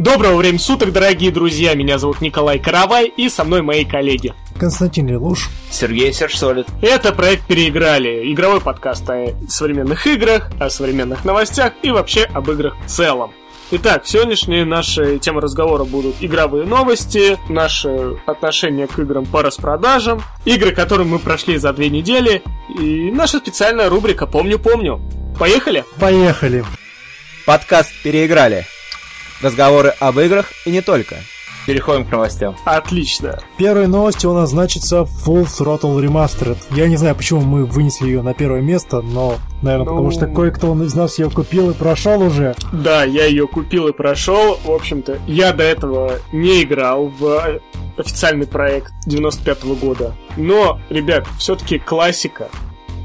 Доброго времени суток, дорогие друзья! Меня зовут Николай Каравай и со мной мои коллеги. Константин Лелуш. Сергей Сержсолид. Это проект «Переиграли» — игровой подкаст о современных играх, о современных новостях и вообще об играх в целом. Итак, сегодняшние наши темы разговора будут игровые новости, наше отношение к играм по распродажам, игры, которые мы прошли за две недели, и наша специальная рубрика «Помню-помню». Поехали? Поехали. Подкаст «Переиграли». Разговоры об играх и не только. Переходим к новостям. Отлично. Первой новостью у нас значится Full Throttle Remastered. Я не знаю, почему мы вынесли ее на первое место, но, наверное, Ну- потому что кое-кто из нас ее купил и прошел уже. Да, я ее купил и прошел. В общем-то, я до этого не играл в официальный проект 95 года. Но, ребят, все-таки классика.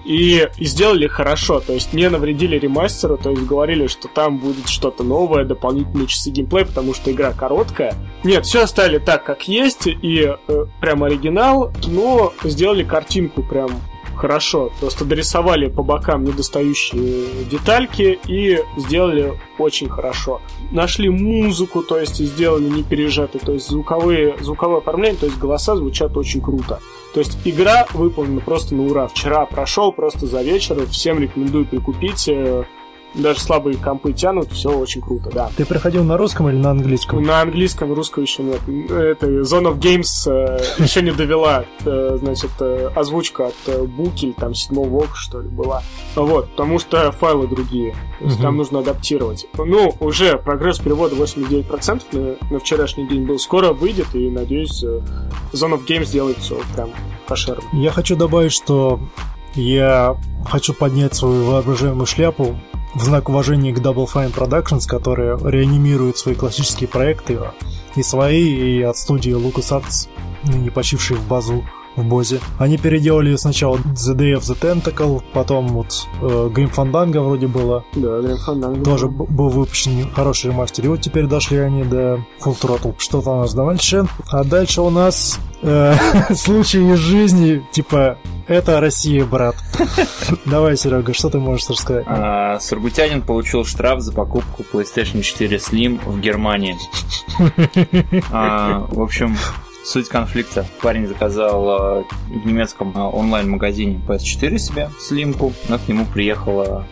И, сделали хорошо, то есть не навредили ремастеру, то есть говорили, что там будет что-то новое, дополнительные часы геймплея, потому что игра короткая. Нет, все оставили так, как есть, и э, прям оригинал, но сделали картинку прям хорошо. Просто дорисовали по бокам недостающие детальки и сделали очень хорошо. Нашли музыку, то есть сделали не пережатый, то есть звуковые, звуковое оформление, то есть голоса звучат очень круто. То есть игра выполнена просто на ура. Вчера прошел просто за вечер, всем рекомендую прикупить. Э, Даже слабые компы тянут, все очень круто, да. Ты приходил на русском или на английском? На английском, русского еще нет. Это Zone of Games э, еще не довела, э, значит, э, озвучка от э, Буки, или там седьмого ока, что ли, была. Вот, потому что файлы другие. То есть там нужно адаптировать. Ну, уже прогресс перевода 89% на, на вчерашний день был. Скоро выйдет, и, надеюсь, э, Zone of Games сделает все прям пошерно. Я хочу добавить, что я хочу поднять свою воображаемую шляпу в знак уважения к Double Fine Productions, которые реанимируют свои классические проекты, и свои, и от студии LucasArts, ныне почившие в базу в Бозе. Они переделали сначала The Day of the Tentacle, потом вот э, Grim Fandango вроде было, Да, Grim Fandango. тоже был выпущен хороший ремастер. И вот теперь дошли они до Full Throttle. Что-то у нас дальше. А дальше у нас э, случай из жизни, типа, это Россия, брат. Давай, Серега, что ты можешь рассказать? А, Сургутянин получил штраф за покупку PlayStation 4 Slim в Германии. А, В общем, суть конфликта. Парень заказал а, в немецком а, онлайн-магазине PS4 себе слимку, но к нему приехала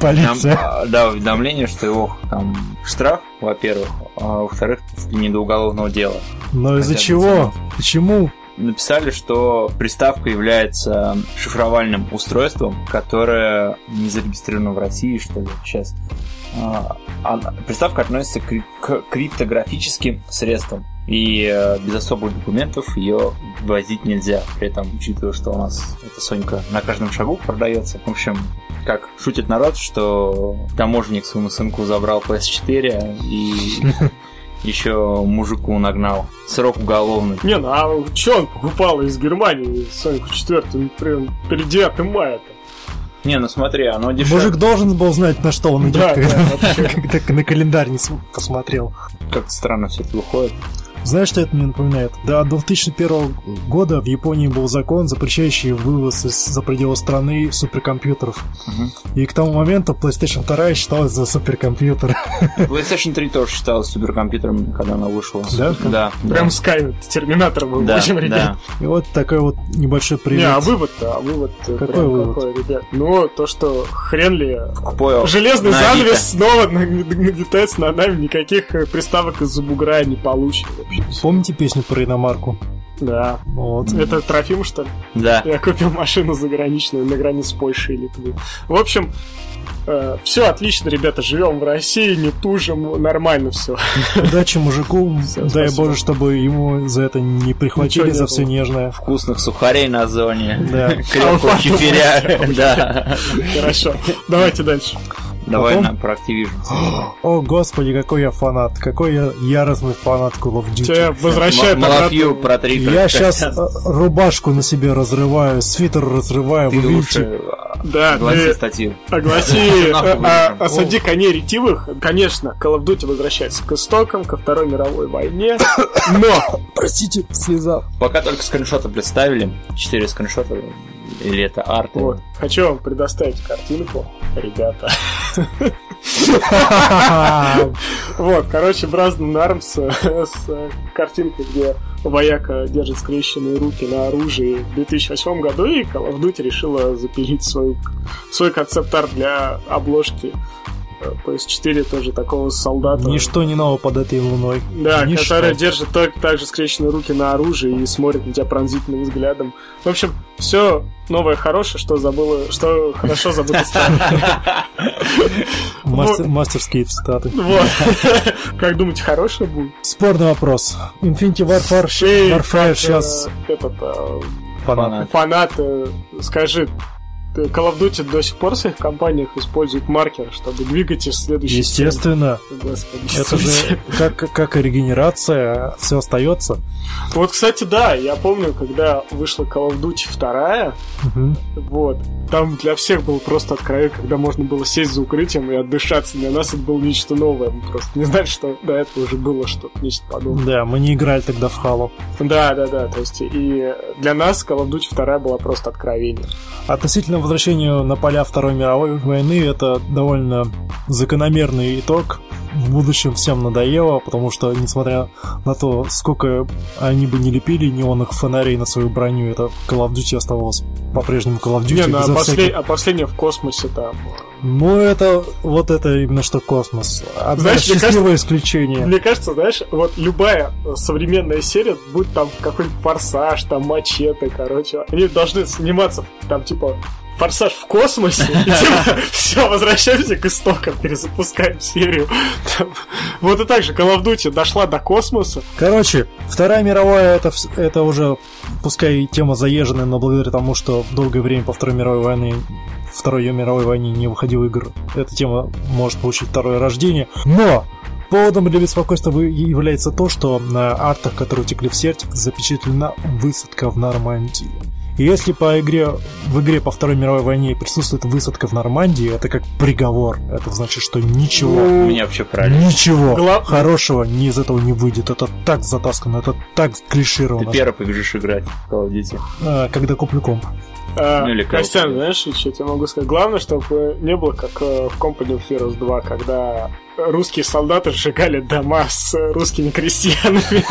Полиция. уведом- а, Да, уведомление, что его там штраф, во-первых, а во-вторых, не до уголовного дела. Но из-за чего? Почему? написали, что приставка является шифровальным устройством, которое не зарегистрировано в России, что ли, сейчас. А, она- приставка относится к, к криптографическим средствам, и э, без особых документов ее возить нельзя. При этом, учитывая, что у нас эта Сонька на каждом шагу продается, в общем, как шутит народ, что таможенник своему сынку забрал PS4 и еще мужику нагнал. Срок уголовный. Не, ну а что он покупал из Германии Соньку 4 прям перед 9 мая-то? Не, ну смотри, оно дешевле. Мужик должен был знать, на что он идет, Да, когда, да, когда на календарь не см- посмотрел. Как-то странно все это выходит. Знаешь, что это мне напоминает? До 2001 года в Японии был закон, запрещающий вывоз из- за пределы страны суперкомпьютеров. И к тому моменту PlayStation 2 считалась за суперкомпьютер. PlayStation 3 тоже считалась суперкомпьютером, когда она вышла. Да? Да. Прям да. Sky, Терминатор был, в Да, общем, ребят. И вот такой вот небольшой Не, привет. а вывод-то, а вывод э, Какой прям вывод? какой, ребят? Ну, то, что хрен ли Покупаю Железный на занавес Авито. снова наг- нагнетается над нами, никаких э, приставок из-за бугра не получим. Помните песню про иномарку? Да. Вот. Это Трофим, что ли? Да. Я купил машину заграничную на границе Польши и Литвы. В общем, все отлично, ребята, живем в России, не тужим, нормально все. Удачи мужику. Всё, Дай спасибо. боже, чтобы ему за это не прихватили Ничего не за все нежное. Вкусных сухарей на зоне. Да. Крепкого чиферя. Да. Хорошо. Давайте дальше. Давай Потом- на про Activision. О, господи, какой я фанат. Какой я яростный фанат Call of Duty. Тебя Малафью обратно. про три Я сейчас рубашку на себе разрываю, свитер разрываю, Ты вы лучше Да, огласи ты статью. огласи, э, а, вырежем. осади коней ретивых. Конечно, Call of Duty возвращается к истокам, ко Второй мировой войне, но Простите, слеза. Пока только скриншоты представили. Четыре скриншота. Или это арты. вот, хочу вам предоставить картинку, ребята. Вот, короче, Бразден Армс с картинкой, где вояка держит скрещенные руки на оружии в 2008 году, и Call of Duty решила запилить свой концепт-арт для обложки PS4 тоже такого солдата. Ничто не ново под этой луной. Да, Ничто. который держит только так же скрещенные руки на оружии и смотрит на тебя пронзительным взглядом. В общем, все новое хорошее, что забыло, что хорошо забыто старое. Мастерские цитаты. Вот. Как думаете, хорошее будет? Спорный вопрос. Infinity Warfare, Warfare как, сейчас э, Этот э, фанаты. фанат, э, скажи, Call of Duty до сих пор в своих компаниях использует маркер, чтобы двигать из следующей Естественно. Господи, Это же как, как и регенерация, все остается. Вот, кстати, да, я помню, когда вышла Call of Duty 2, Мгм. вот, там для всех был просто откровение, когда можно было сесть за укрытием и отдышаться. Для нас это было нечто новое. Мы просто не знали, что до этого уже было что-то, нечто подобное. Да, мы не играли тогда в Halo. Да, да, да. То есть и для нас Call of Duty 2 была просто откровение. Относительно возвращения на поля Второй мировой войны, это довольно закономерный итог. В будущем всем надоело, потому что, несмотря на то, сколько они бы не лепили неонных фонарей на свою броню, это Call of Duty оставалось по-прежнему Call of Duty. Не, ну, а, послед- всяких- а последнее в космосе там. Ну, это вот это именно что космос. Одно Знаешь, мне счастливое исключение. Мне кажется, знаешь, вот любая э, современная серия, будь там какой-нибудь форсаж, там мачете, короче, они должны сниматься там типа форсаж в космосе, типа, все, возвращаемся к истокам, перезапускаем серию. Вот и так же Call of Duty дошла до космоса. Короче, Вторая мировая это, это уже, пускай тема заезженная, но благодаря тому, что долгое время по Второй мировой войне Второй мировой войне не выходил игр, эта тема может получить второе рождение. Но поводом для беспокойства является то, что на артах, которые утекли в сеть, запечатлена высадка в Нормандии. И если по игре, в игре по Второй мировой войне присутствует высадка в Нормандии, это как приговор. Это значит, что ничего У меня вообще правильно. Ничего Гла- хорошего не из этого не выйдет. Это так затаскано, это так Ты клишировано. первый побежишь играть в Call of Duty. А, когда куплю комп. А, Ну или Костян, знаешь, что я тебе могу сказать? Главное, чтобы не было как э, в Company of Heroes 2, когда русские солдаты сжигали дома с русскими крестьянами.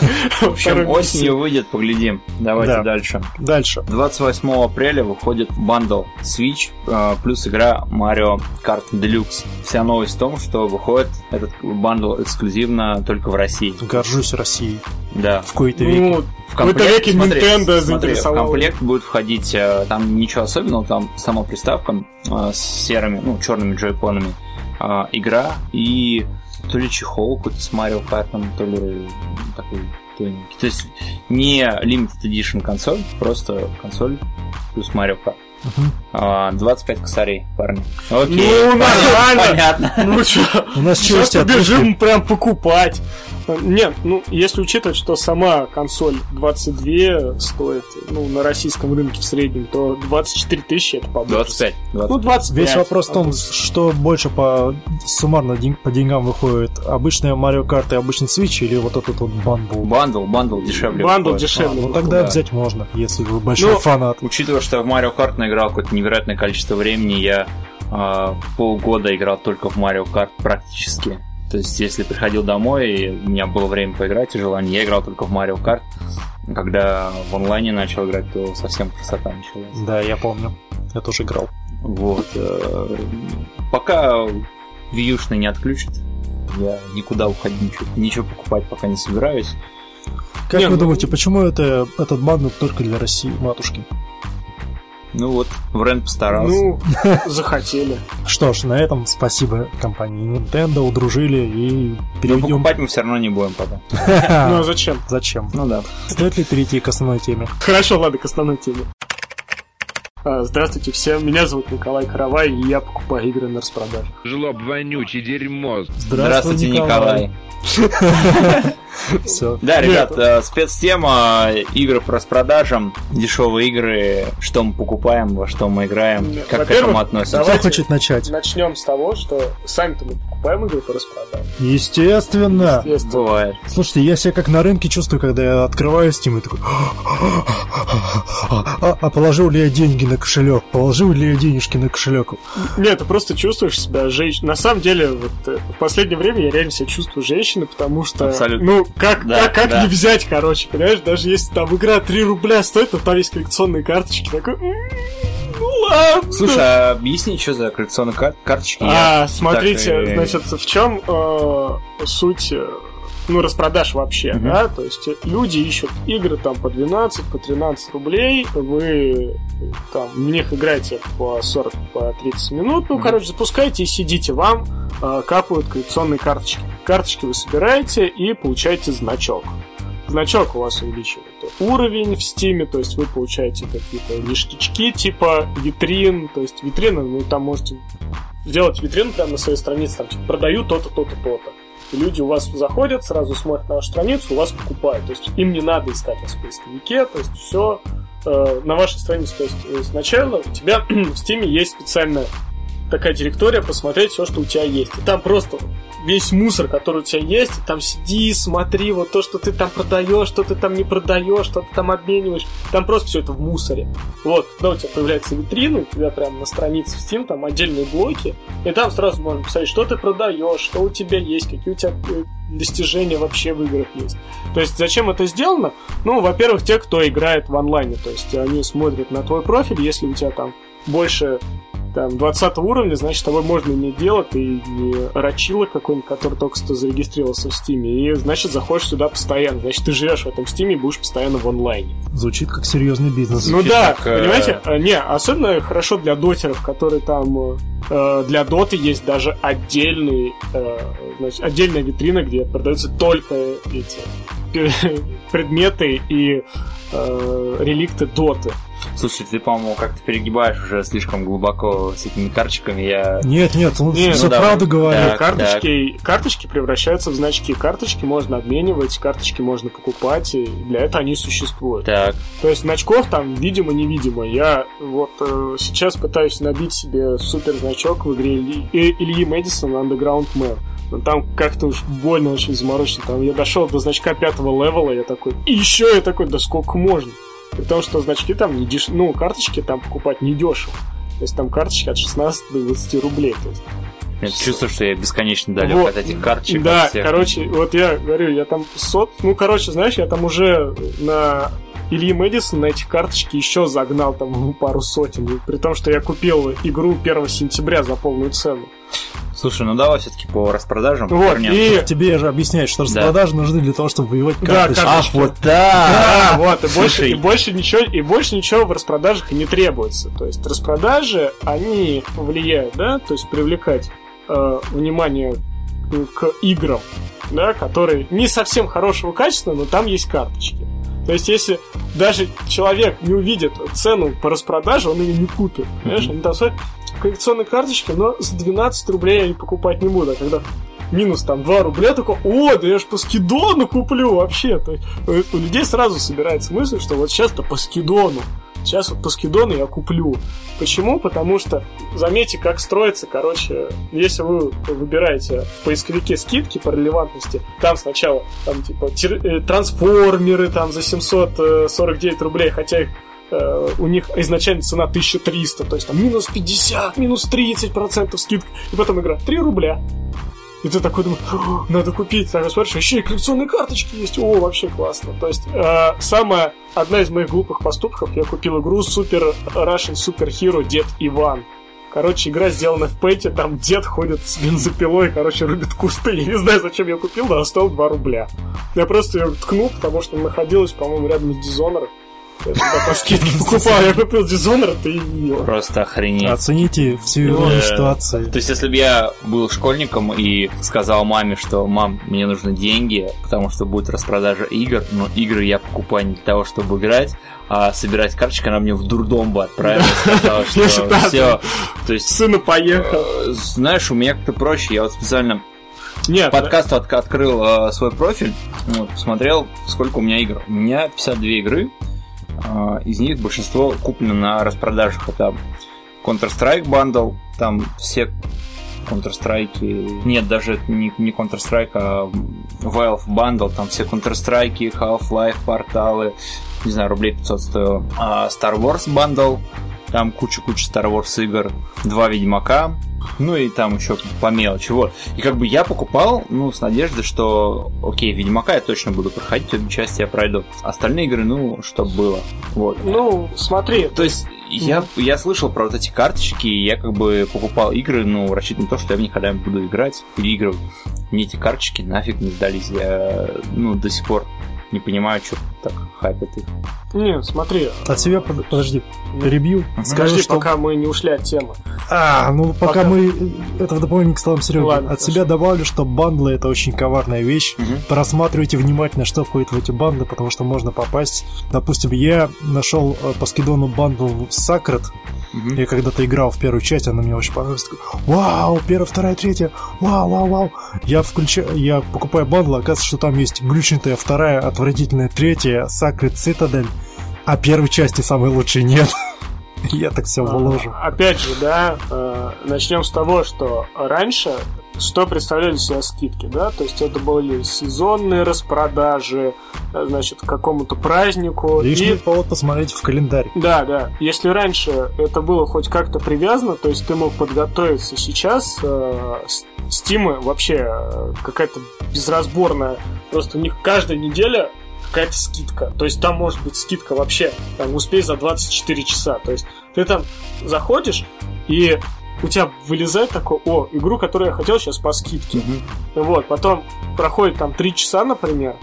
В общем, осенью выйдет, поглядим. Давайте Да. дальше. Дальше. 28 апреля выходит бандл Switch э, плюс игра Mario Kart Deluxe. Вся новость в том, что выходит этот бандл эксклюзивно только в России. Горжусь Россией. Да. В кои-то веке. Ну, В В какой-то веке смотри, Nintendo смотри, в комплект будет входить, э, там ничего особенного, там сама приставка э, с серыми, ну, черными джойконами, э, игра и то ли чехол какой-то с Марио Картом, то ли такой тоненький. То есть не Limited Edition консоль, просто консоль плюс Марио Карт. Мгм. А, 25 косарей, парни. Окей, Ну, нормально. понятно. Ну что, У нас сейчас челюсти побежим прям покупать. Нет, ну, если учитывать, что сама консоль 22 стоит, ну, на российском рынке в среднем, то 24 тысячи это по 25. Ну, 25. Весь вопрос в том, что больше по суммарно день- по деньгам выходит. Обычная Mario Kart и обычный Switch или вот этот вот бандл? Бандл, бандл дешевле. Бандл выходит. дешевле. ну тогда да. взять можно, если вы большой Ну, фанат. Учитывая, что я в Mario Kart наиграл какое-то невероятное количество времени, я а, полгода играл только в Mario Kart практически. То есть, если приходил домой, и у меня было время поиграть и желание, я играл только в Mario Kart. Когда в онлайне начал играть, то совсем красота началась. Да, я помню. Я тоже играл. Вот. э, Пока Вьюшный не отключит, я никуда уходить, ничего, ничего покупать пока не собираюсь. Как Не, вы ну- думаете, почему это, этот бандл только для России, матушки? Ну вот, Врен постарался. Ну, захотели. Что ж, на этом спасибо компании Nintendo, удружили и Но перейдем... покупать мы все равно не будем пока. Ну, а зачем? Зачем? Ну да. Стоит ли перейти к основной теме? Хорошо, ладно, к основной теме. А, Здравствуйте всем, меня зовут Николай Каравай, и я покупаю игры на распродаже. Жлоб вонючий дерьмо. Здравствуйте, Николай. Все. Да, ребят, э, спецтема, игры по распродажам, дешевые игры, что мы покупаем, во что мы играем, как к этому относимся. Кто хочет начать? Начнем с того, что сами-то мы покупаем игры по распродаже. Естественно. Естественно. Бывает. Слушайте, я себя как на рынке чувствую, когда я открываю Steam и такой... А, а положил ли я деньги на кошелек? Положил ли я денежки на кошелек? Нет, ты просто чувствуешь себя женщиной. На самом деле, вот э, в последнее время я реально себя чувствую женщиной, потому что... Абсолютно. Ну, как, Да, как, как да. не взять, короче, понимаешь? Даже если там игра 3 рубля стоит, то там есть коллекционные карточки. Такой, «М, ну ладно. Слушай, а объясни, что за коллекционные кар- карточки? Я А, смотрите, так значит, в чем суть, э, ну, распродаж вообще, Мгм. да? То есть э, люди ищут игры там по 12, по 13 рублей, вы э, там в них играете по 40, по 30 минут, ну, Мгм. короче, запускаете и сидите, вам э, капают коллекционные карточки. Карточки вы собираете и получаете значок. Значок у вас увеличивает уровень в стиме, то есть вы получаете какие-то ништячки типа витрин, то есть витрины, ну там можете сделать витрину прямо на своей странице, там типа продаю то-то, то-то, то-то. Люди у вас заходят, сразу смотрят на вашу страницу, у вас покупают. То есть им не надо искать вас в поисковике, то есть все на вашей странице. То есть э, сначала у тебя в Steam есть специальная такая директория, посмотреть все, что у тебя есть. И там просто весь мусор, который у тебя есть, там сиди, смотри, вот то, что ты там продаешь, что ты там не продаешь, что ты там обмениваешь. Там просто все это в мусоре. Вот, когда у тебя появляется витрина, у тебя прямо на странице в Steam там отдельные блоки, и там сразу можно писать, что ты продаешь, что у тебя есть, какие у тебя э, достижения вообще в играх есть. То есть зачем это сделано? Ну, во-первых, те, кто играет в онлайне, то есть они смотрят на твой профиль, если у тебя там больше там, 20 уровня, значит, с тобой можно иметь дело, ты не рачила какой-нибудь, который только что зарегистрировался в Стиме, и, значит, заходишь сюда постоянно, значит, ты живешь в этом Стиме и будешь постоянно в онлайне. Звучит как серьезный бизнес. Ну Звучит да, как, понимаете, э, не, особенно хорошо для дотеров, которые там э, для доты есть даже отдельный, э, значит, отдельная витрина, где продаются только эти предметы и э, реликты доты. Слушай, ты, по-моему, как-то перегибаешь уже слишком глубоко с этими карточками. Я... Нет, нет, он Не, все ну да, правду говорит. Так, карточки, карточки превращаются в значки. Карточки можно обменивать, карточки можно покупать, и для этого они существуют. Так, То есть значков там видимо-невидимо. Я вот э, сейчас пытаюсь набить себе супер значок в игре Ильи, э, Ильи Мэдисона Underground Man. Но там как-то уж больно очень заморочено. Там я дошел до значка пятого левела, я такой, и еще я такой, да сколько можно? При том, что значки там не деш... ну, карточки там покупать не дешево. То есть там карточки от 16 до 20 рублей. То есть я чувствую, что я бесконечно далек Вот. от этих карточек. да, всех. короче, вот я говорю, я там сот... Ну, короче, знаешь, я там уже на Ильи Мэдисон на эти карточки еще загнал там пару сотен. При том, что я купил игру 1 сентября за полную цену. Слушай, ну давай все-таки по распродажам. Вот, вернемся. и... Тебе же объясняют, что Да. распродажи нужны для того, чтобы воевать Да, карточки. карточки. Ах, вот Да, так! вот, и больше, и больше ничего, и больше ничего в распродажах и не требуется. То есть распродажи, они влияют, да, то есть привлекать э, внимание к играм, да, которые не совсем хорошего качества, но там есть карточки. То есть, если даже человек не увидит цену по распродаже, он ее не купит. Понимаешь, они там стоят коллекционные карточки, но за 12 рублей я не покупать не буду. А когда минус там 2 рубля, такой, о, да я ж по скидону куплю вообще. То есть, э, у людей сразу собирается мысль, что вот сейчас-то по скидону. Сейчас вот по скидону я куплю. Почему? Потому что, заметьте, как строится, короче, если вы выбираете в поисковике скидки по релевантности, там сначала там типа э, трансформеры там за 749 рублей, хотя их э, у них изначально цена 1300, то есть там минус 50, минус 30 процентов скидка, и потом игра 3 рубля. И ты такой думаешь, «О, надо купить, так смотришь, еще и коллекционные карточки есть, о, вообще классно. То есть, э, самая, одна из моих глупых поступков, я купил игру Super Russian Super Hero Дед Иван. Короче, игра сделана в пэте, там дед ходит с бензопилой, короче, рубит кусты. Я не знаю, зачем я купил, но она стоила 2 рубля. Я просто ее ткнул, потому что находилась, по-моему, рядом с Dishonored. Я тогда по скидке покупал, я купил Dishonored и. Просто охренеть. Оцените всю иронию Да. ситуации. То есть, если бы я был школьником и сказал маме, что «мам, мне нужны деньги, потому что будет распродажа игр, но игры я покупаю не для того, чтобы играть, а собирать карточки, она мне в дурдом бы отправила сказала, что все. То есть, Сына поехал. э, знаешь, у меня как-то проще. Я вот специально Нет, подкаст от- открыл э, свой профиль, вот, посмотрел, сколько у меня игр. У меня 52 игры, э, из них большинство куплено на распродажах. Это Counter-Strike Bundle, там все Counter-Strike, нет, даже не, не Counter-Strike, а Valve Bundle, там все Counter-Strike, Half-Life, порталы, не знаю, рублей 500 стоил. А Star Wars Bundle, там куча-куча Star Wars игр, два Ведьмака, ну и там еще по мелочи, вот. И как бы я покупал, ну, с надеждой, что, окей, Ведьмака я точно буду проходить, обе части я пройду. Остальные игры, ну, что было, вот. Ну, смотри. То есть, я, я слышал про вот эти карточки, и я как бы покупал игры, ну, рассчитывая на то, что я в них когда-нибудь буду играть, переигрывать. Мне эти карточки нафиг не сдались, я, ну, до сих пор не понимаю, что так хайпят их. Не, смотри. От себя, под- подожди, перебью. Скажу, Подожди, что... пока мы не ушли от темы. А, ну пока, Пока. мы это в дополнение к словам Сереги. Ладно, От хорошо. себя добавлю, что бандлы это очень коварная вещь. Мгм. Просматривайте внимательно, что входит в эти банды, потому что можно попасть. Допустим, я нашел э, по скидону бандл Sacred. Мгм. Я когда-то играл в первую часть, она мне очень понравилась. Такой, Вау, первая, вторая, третья. Вау, вау, вау. Я включаю, я покупаю бандл, оказывается, что там есть глючнутая вторая, отвратительная третья, Sacred Citadel, а первой части самой лучшей нет. Я так все. А, Опять же, да, э, начнем с того, что раньше что представляли себя скидки, да, то есть это были сезонные распродажи, э, значит, к какому-то празднику. Лишний и- повод посмотреть в календарь. Да, да. Если раньше это было хоть как-то привязано, то есть ты мог подготовиться сейчас, э, Стимы вообще э, какая-то безразборная. Просто у них каждая неделя какая-то скидка. То есть там может быть скидка вообще, там успей за 24 часа. То есть ты там заходишь и у тебя вылезает такое, о, игру, которую я хотел сейчас по скидке. Мгм. Вот, потом проходит там 3 часа, например,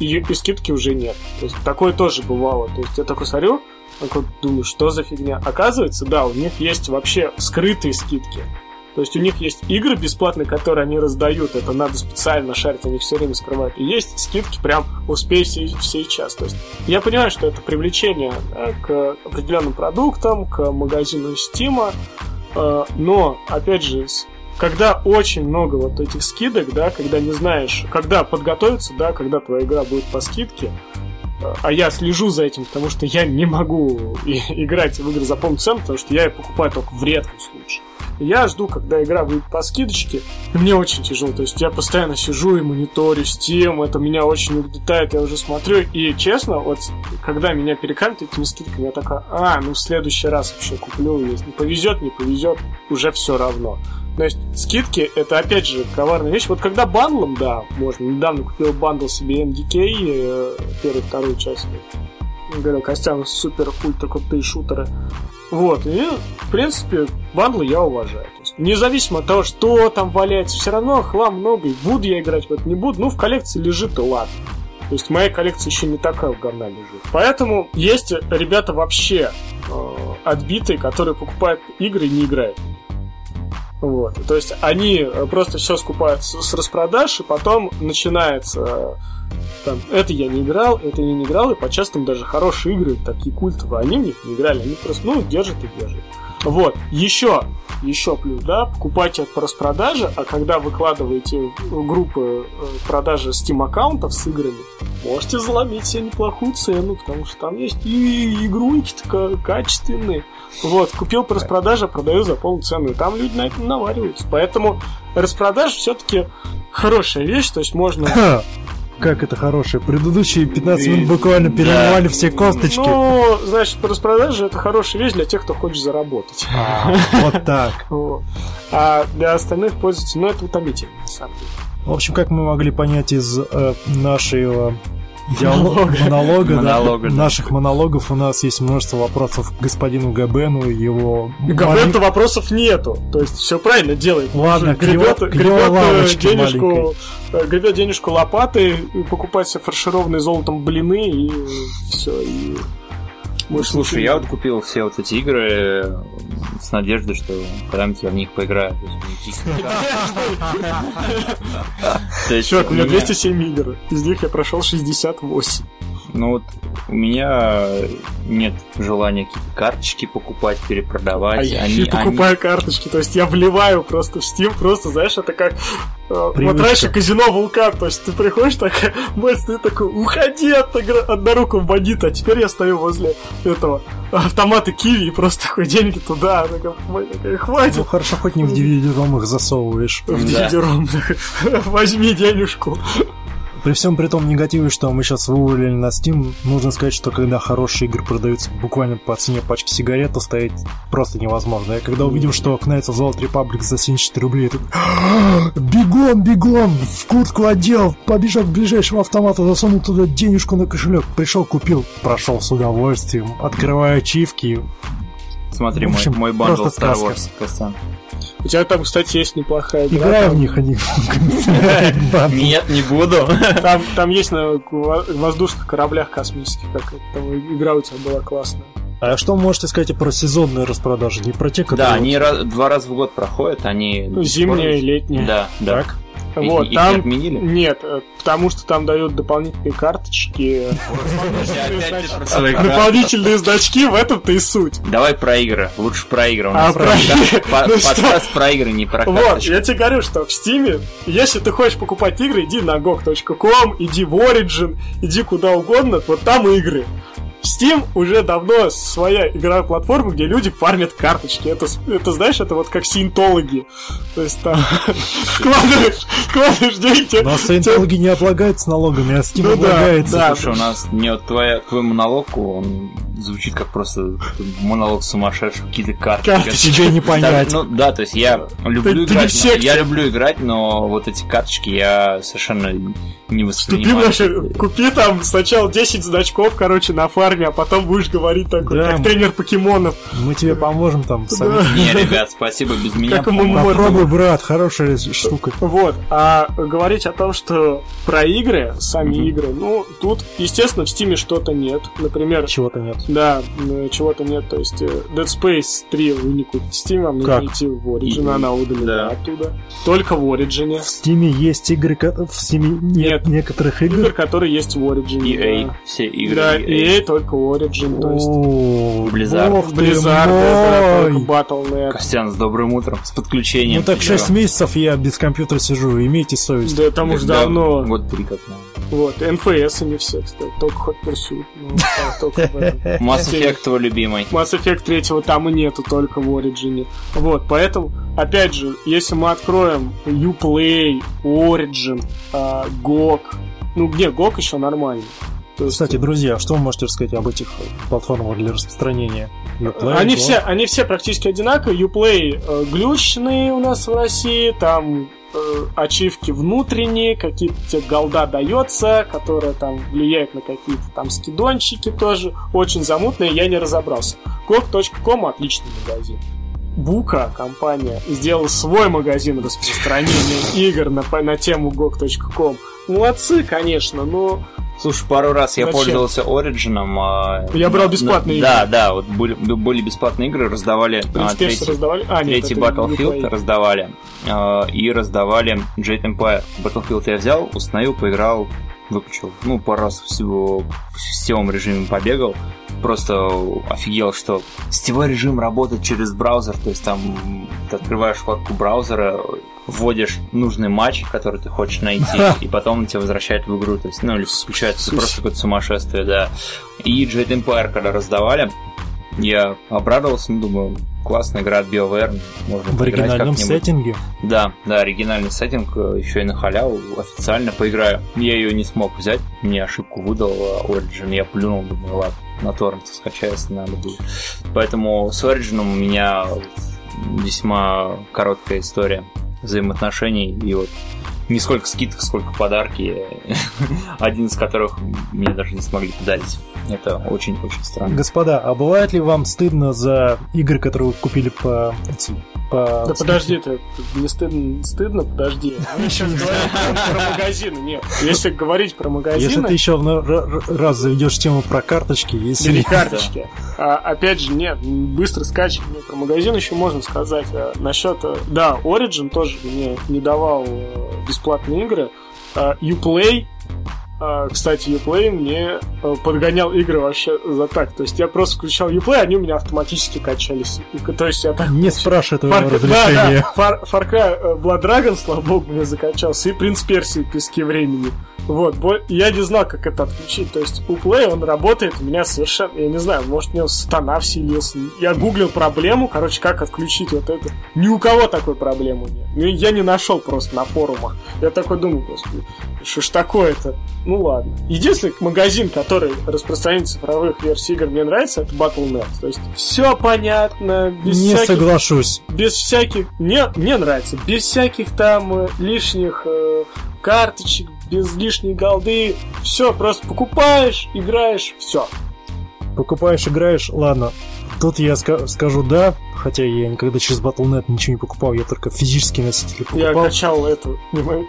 и, и скидки уже нет. То есть такое тоже бывало. То есть я такой смотрю, такой думаю, что за фигня. Оказывается, да, у них есть вообще скрытые скидки. То есть у них есть игры бесплатные, которые они раздают. Это надо специально шарить, они все время скрывают. И есть скидки прям успей все, все час. То есть я понимаю, что это привлечение да, к определенным продуктам, к магазину Steam. э, Но, опять же, когда очень много вот этих скидок, да, когда не знаешь, когда подготовиться, да, когда твоя игра будет по скидке, э, а я слежу за этим, потому что я не могу играть в игры за полную цену, потому что я ее покупаю только в редком случае. Я жду, когда игра выйдет по скидочке, мне очень тяжело. То есть я постоянно сижу и мониторю Steam, это меня очень угнетает, я уже смотрю. И честно, вот когда меня перекалят этими скидками, я такая, а, ну в следующий раз вообще куплю. Если повезет, не повезет, уже все равно. То есть скидки это опять же коварная вещь. Вот когда бандлом, да, можно. Недавно купил бандл себе MDK, э, первую, вторую часть. Говорил, Костян, супер, ультра крутые шутеры. Вот, и, в принципе, бандлы я уважаю. То есть, независимо от того, что там валяется, все равно хлам много, и буду я играть в это, не буду. Ну, в коллекции лежит, и ладно. То есть моя коллекция еще не такая говна лежит. Поэтому есть ребята вообще э, отбитые, которые покупают игры и не играют. Вот. То есть они э, просто все скупают с, с распродаж, и потом начинается э, там, это я не играл, это я не играл, и по частым даже хорошие игры, такие культовые, они в них не играли, они просто, ну, держат и держат. Вот, еще, еще плюс, да, покупайте по распродаже, а когда выкладываете группы э, продажи Steam аккаунтов с играми, можете заломить себе неплохую цену, потому что там есть и игрульки-то качественные. Вот, купил по распродаже, продаю за полную цену, и там люди на этом навариваются. Поэтому распродаж все-таки хорошая вещь, то есть можно Как это хорошее. Предыдущие 15 минут буквально перемывали все косточки. Ну, значит, по распродаже это хорошая вещь для тех, кто хочет заработать. А, Вот так. А для остальных пользователей, ну, это утомительно, на самом деле. В общем, как мы могли понять из э, нашего диалога, Монолога. монолога, да, Монолога, да. наших монологов, у нас есть множество вопросов к господину Габену и его... Габента вопросов нету. То есть все правильно делает. Ладно, гребет, гребет, лавочке денежку, маленькой. э, гребет денежку лопатой, и покупает себе фаршированные золотом блины и все. И... Ну, больше слушай, я вот купил все вот эти игры э, с надеждой, что когда-нибудь я в них поиграю. Чувак, у меня- 207 игр. Из них я прошел 68. Ну вот у меня нет желания какие-то карточки покупать, перепродавать. А я Они- не они- покупаю карточки, то есть я вливаю просто в Steam, просто, знаешь, это как... э, Вот Привычка. раньше казино Вулкан, то есть ты приходишь такая, мать, ты такой, уходи от однорукого бандита, а теперь я стою возле этого автомата Киви и просто такой деньги туда, мать, такая, Ну хватит. хорошо, хоть не в DVD-ROM их засовываешь. В Да. DVD-ROM. Возьми денежку. При всем при том негативе, что мы сейчас вывалили на Steam, нужно сказать, что когда хорошие игры продаются буквально по цене пачки сигарет, то стоять просто невозможно. И когда увидел, что Knights of the Old Republic за 74 рублей, я такой, бегом, бегом, в куртку одел, побежал к ближайшему автомату, засунул туда денежку на кошелек, пришел, купил, прошел с удовольствием, открывая ачивки. Смотри, В общем, мой, мой бандл Star сказка. Wars, Костян. У тебя там, кстати, есть неплохая игра. Играю в там- них, они Нет, не буду. Там, там есть на во- воздушных кораблях космических, как это, там игра у тебя была классная. А что можете сказать про сезонные распродажи? Не про те, Да, которые... они раз- два раза в год проходят, они... Ну, зимняя и летняя. Да, да. Так. И- Вот, их не там... отменили? Нет, э, потому что там дают дополнительные карточки, дополнительные значки, в этом-то и суть. Давай про игры. Лучше про игры. У А, нас про подкаст- Ну подкаст про игры, не про Вот, я тебе говорю, что в Стиме, если ты хочешь покупать игры, иди на gog.com, иди в Origin, иди куда угодно, вот там игры. Steam уже давно своя игровая платформа, где люди фармят карточки. Это, это знаешь, это вот как синтологи. То есть там вкладываешь, вкладываешь деньги. Но саентологи не облагаются налогами, а Steam Ну облагается. да. Слушай, у нас не твоя, твой монолог, он звучит как просто монолог сумасшедших, какие-то. Карточки. Тебе не понять. Ну да, то есть я люблю играть, я люблю играть, но вот эти карточки я совершенно не воспринимаю. купи там сначала 10 значков, короче, на фарме, а потом будешь говорить такой, Да. как тренер покемонов. Мы тебе поможем там. Да. Не, ребят, спасибо, без меня. Как ему по-моему. Попробуй, брат, хорошая штука. Вот, а говорить о том, что про игры, сами Мгм. игры, ну, тут, естественно, в Стиме что-то нет. Например, Чего-то нет. да, чего-то нет, то есть э, Dead Space 3 вы не купите в Steam, вам Как? идти в Origin, И- она удалена да. оттуда. Только в Origin. В Стиме есть игры, в Стиме нет, Нет. некоторых игр. Игр, которые есть в Origin. EA, да. все игры. Да, EA. EA только Origin, то есть О, Blizzard. ты Blizzard, только Battle.net. Костян, с добрым утром, с подключением. Ну так к 6 играм. месяцев я без компьютера сижу, имейте совесть. Да, там уж Да, давно. Вот три как. Вот, NFS не все, кстати, только хоть Pursuit. Ну, только. Mass Effect твой любимый. Mass Effect 3 там и нету, только в Origin. Вот, поэтому, опять же, если мы откроем Uplay, Origin, а, GOG, ну где GOG еще нормально. Есть, Кстати, друзья, что вы можете рассказать об этих платформах для распространения? Uplay, они Go? все, они все практически одинаковые. Uplay э, глючные у нас в России, там э, ачивки внутренние, какие-то голда дается, которая там влияет на какие-то там скидончики тоже. Очень замутные, я не разобрался. GOG.com отличный магазин. Бука, компания, сделала свой магазин распространения игр на, на тему GOG.com. Молодцы, конечно, но Слушай, пару раз я Зачем? пользовался Origin. а, Я брал на- бесплатные Да, да, вот были, были бесплатные игры, раздавали а, третий, раздавали. А, нет, третий Battlefield раздавали. а, и раздавали Jet Empire. Battlefield я взял, установил, поиграл, выключил. Ну, пару раз всего в сетевом режиме побегал. Просто офигел, что сетевой режим работает через браузер, то есть там ты открываешь вкладку браузера, вводишь нужный матч, который ты хочешь найти, и потом он тебя возвращает в игру. То есть, ну, или включается просто какое-то сумасшествие, да. И Jet Empire, когда раздавали, я обрадовался, ну, думаю, классная игра от BioWare, можно В оригинальном сеттинге. Да, да, оригинальный сеттинг, э, еще и на халяву, официально поиграю. Я ее не смог взять, мне ошибку выдал э, Origin, я плюнул, думаю, ладно, на торренте скачаю, если надо будет. Поэтому с Origin у меня весьма короткая история взаимоотношений, и вот не сколько скидок, сколько подарки, один из которых мне даже не смогли подарить. Это очень-очень странно. Господа, а бывает ли вам стыдно за игры, которые вы купили по... по Да подожди, ты не стыдно, стыдно, подожди. Мы сейчас говорим про магазины, нет. Если говорить про Если магазины, ты еще раз заведешь тему про карточки, если... бери карточки. А, опять же, нет, быстро скачивание. Про магазин еще можно сказать. А, насчет, э, да, Origin тоже мне не давал э, бесплатные игры. Uplay Кстати, Uplay мне э, подгонял игры вообще за так. То есть я просто включал Uplay, они у меня автоматически качались. То есть я так... Не спрашивай твоего Far, да, разрешения. да, Far, Far Cry э, Blood Dragon, слава богу, мне закачался, и Принц Персии Пески времени. Вот, я не знал, как это отключить. То есть у Play он работает у меня совершенно, я не знаю, может, у него сатана вселился. Я гуглил проблему, короче, как отключить вот это. Ни у кого такой проблемы нет. Ну, я не нашел просто на форумах. Я такой думаю, господи, что ж такое-то? Ну ладно. Единственный магазин, который распространяет цифровых версий игр, мне нравится, это Battle.net. То есть все понятно, без Не всяких соглашусь. без всяких... Мне, мне нравится. Без всяких там э, лишних э, карточек, без лишней голды. Все, просто покупаешь, играешь, все. Покупаешь, играешь, ладно. Тут я ска- скажу да, хотя я никогда через Battle.net ничего не покупал, я только физические носители Я покупал. качал эту,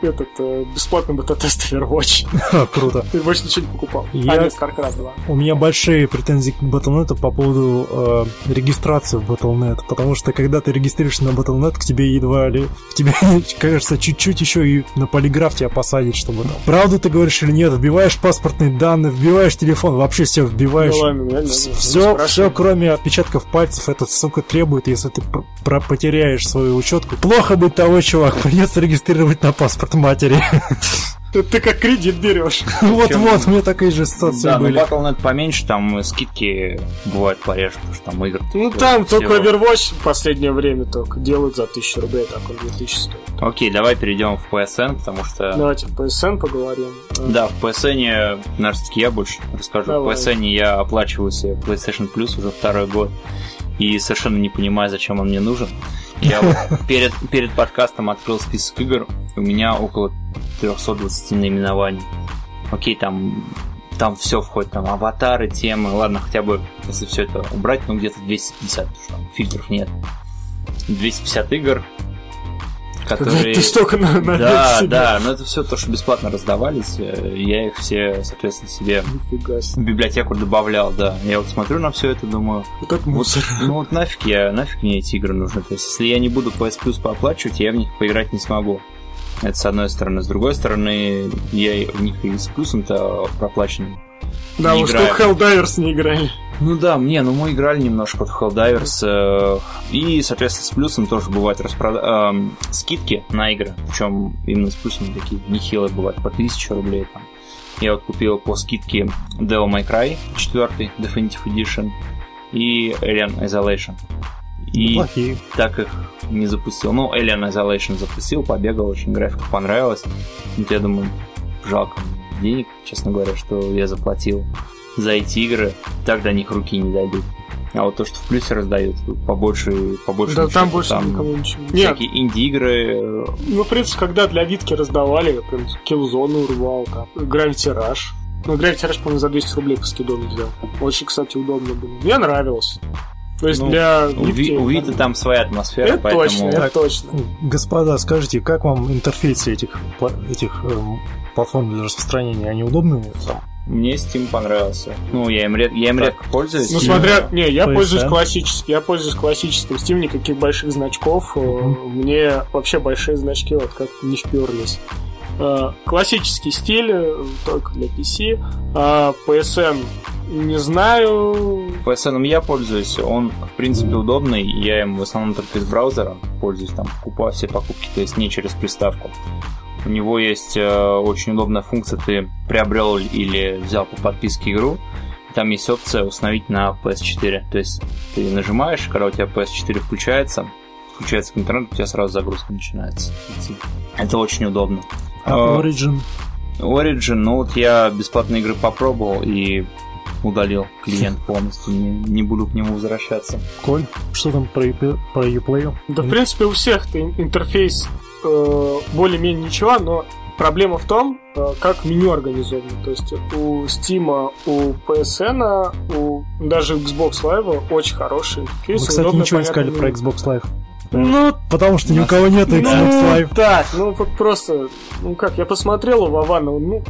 этот э, бесплатный бета-тест Overwatch. Круто. Ты больше ничего не покупал. Я- А, нет, StarCraft 2. У меня большие претензии к Battle.net по поводу э, регистрации в Battle.net, потому что когда ты регистрируешься на Battle.net, к тебе едва ли... К тебе, кажется, чуть-чуть еще и на полиграф тебя посадить, чтобы... Правду ты говоришь или нет, вбиваешь паспортные данные, вбиваешь телефон, вообще все вбиваешь. Ну ладно, я все, спрашиваю. все, кроме отпечатков пальцев, этот сука требует, если ты пр- про- потеряешь свою учетку. Плохо быть того, чувак, придется регистрировать на паспорт матери. Ты, ты как кредит берешь. Вот-вот, у меня такие же ситуации Да, но были. Battle.net поменьше, там скидки бывают пореже, потому что там игр. Ну там только. Overwatch в последнее время только делают за 1000 рублей, так он 2000 стоит. Окей, давай перейдем в PSN, потому что... Давайте в PSN поговорим. Э, Да, в PSN, наверное, я больше расскажу. В PSN я оплачиваю себе PlayStation Plus уже второй год. И совершенно не понимаю, зачем он мне нужен. Я вот перед, перед подкастом открыл список игр. У меня около 320 наименований. Окей, там там все входит, там аватары, темы. Ладно, хотя бы, если все это убрать, ну где-то 250, потому что там фильтров нет. 250 игр, которые... Ты столько на, на Да, себе. да, но это все то, что бесплатно раздавались. э, Я их все, соответственно, себе в библиотеку добавлял, да. Я вот смотрю на все это, думаю, Вот это вот, мусор. ну вот нафиг я, нафиг мне эти игры нужны. То есть, если я не буду PS Plus пооплачивать, я в них поиграть не смогу. Это с одной стороны. С другой стороны, я в них и с плюсом-то проплаченным. Да, уж что Helldivers не играли. Ну да, мне, ну мы играли немножко в Helldivers, э, и, соответственно, с плюсом тоже бывают распрода- эм, скидки на игры, причем именно с плюсом такие нехилые бывают, по 1000 рублей там. Я вот купил по скидке Devil May Cry 4 Definitive Edition и Alien Isolation. И Плохие. так их не запустил. Ну, Alien Isolation запустил, побегал, очень графика понравилась. Вот я думаю, жалко денег, честно говоря, что я заплатил за эти игры, так до них руки не дойдут. А вот то, что в плюсе раздают, побольше, побольше. Да, там больше там никому ничего. Нет, Всякие инди-игры, э, ну, в принципе, когда для Витки раздавали, я прям Killzone урвал, там, Gravity Rush. Ну, Gravity Rush, по-моему, за 200 рублей по скидону взял. Очень, кстати, удобно было. Мне нравилось. То есть Ну, для у Ви- Витки... у Вита там своя атмосфера, Это поэтому... точно, это Так. точно. Господа, скажите, как вам интерфейсы этих, этих эм, платформ для распространения? Они удобные? Там? Мне Steam понравился. Ну, я им, ред- я им Так. редко пользуюсь. Ну, Steam, смотря... Не, я PSN. пользуюсь классическим. Я пользуюсь классическим Steam, никаких больших значков. Э, Мне вообще большие значки вот как не вперлись. Э, Классический стиль, э, только для PC. А PSN не знаю. PSN я пользуюсь, он, в принципе, удобный, я им в основном только из браузера пользуюсь, там, покупаю все покупки, то есть не через приставку. У него есть э, очень удобная функция, ты приобрел или взял по подписке игру, там есть опция установить на PS4, то есть ты нажимаешь, когда у тебя PS4 включается, включается интернет, у тебя сразу загрузка начинается идти. Это очень удобно. А А, Origin? Origin, ну вот я бесплатные игры попробовал и удалил клиент полностью, не, не буду к нему возвращаться. Коль, что там про, про Uplay? Да, в принципе, у всех интерфейс э, более-менее ничего, но проблема в том, э, как меню организовано. То есть у Steam, у PSN, у даже Xbox Live очень хороший интерфейс. Мы, кстати, удобно, ничего не сказали понятно, про Xbox Live. Ну, Потому что ни у кого нет Xbox ну, Live. так, ну просто, ну как, я посмотрел у Вована, ну,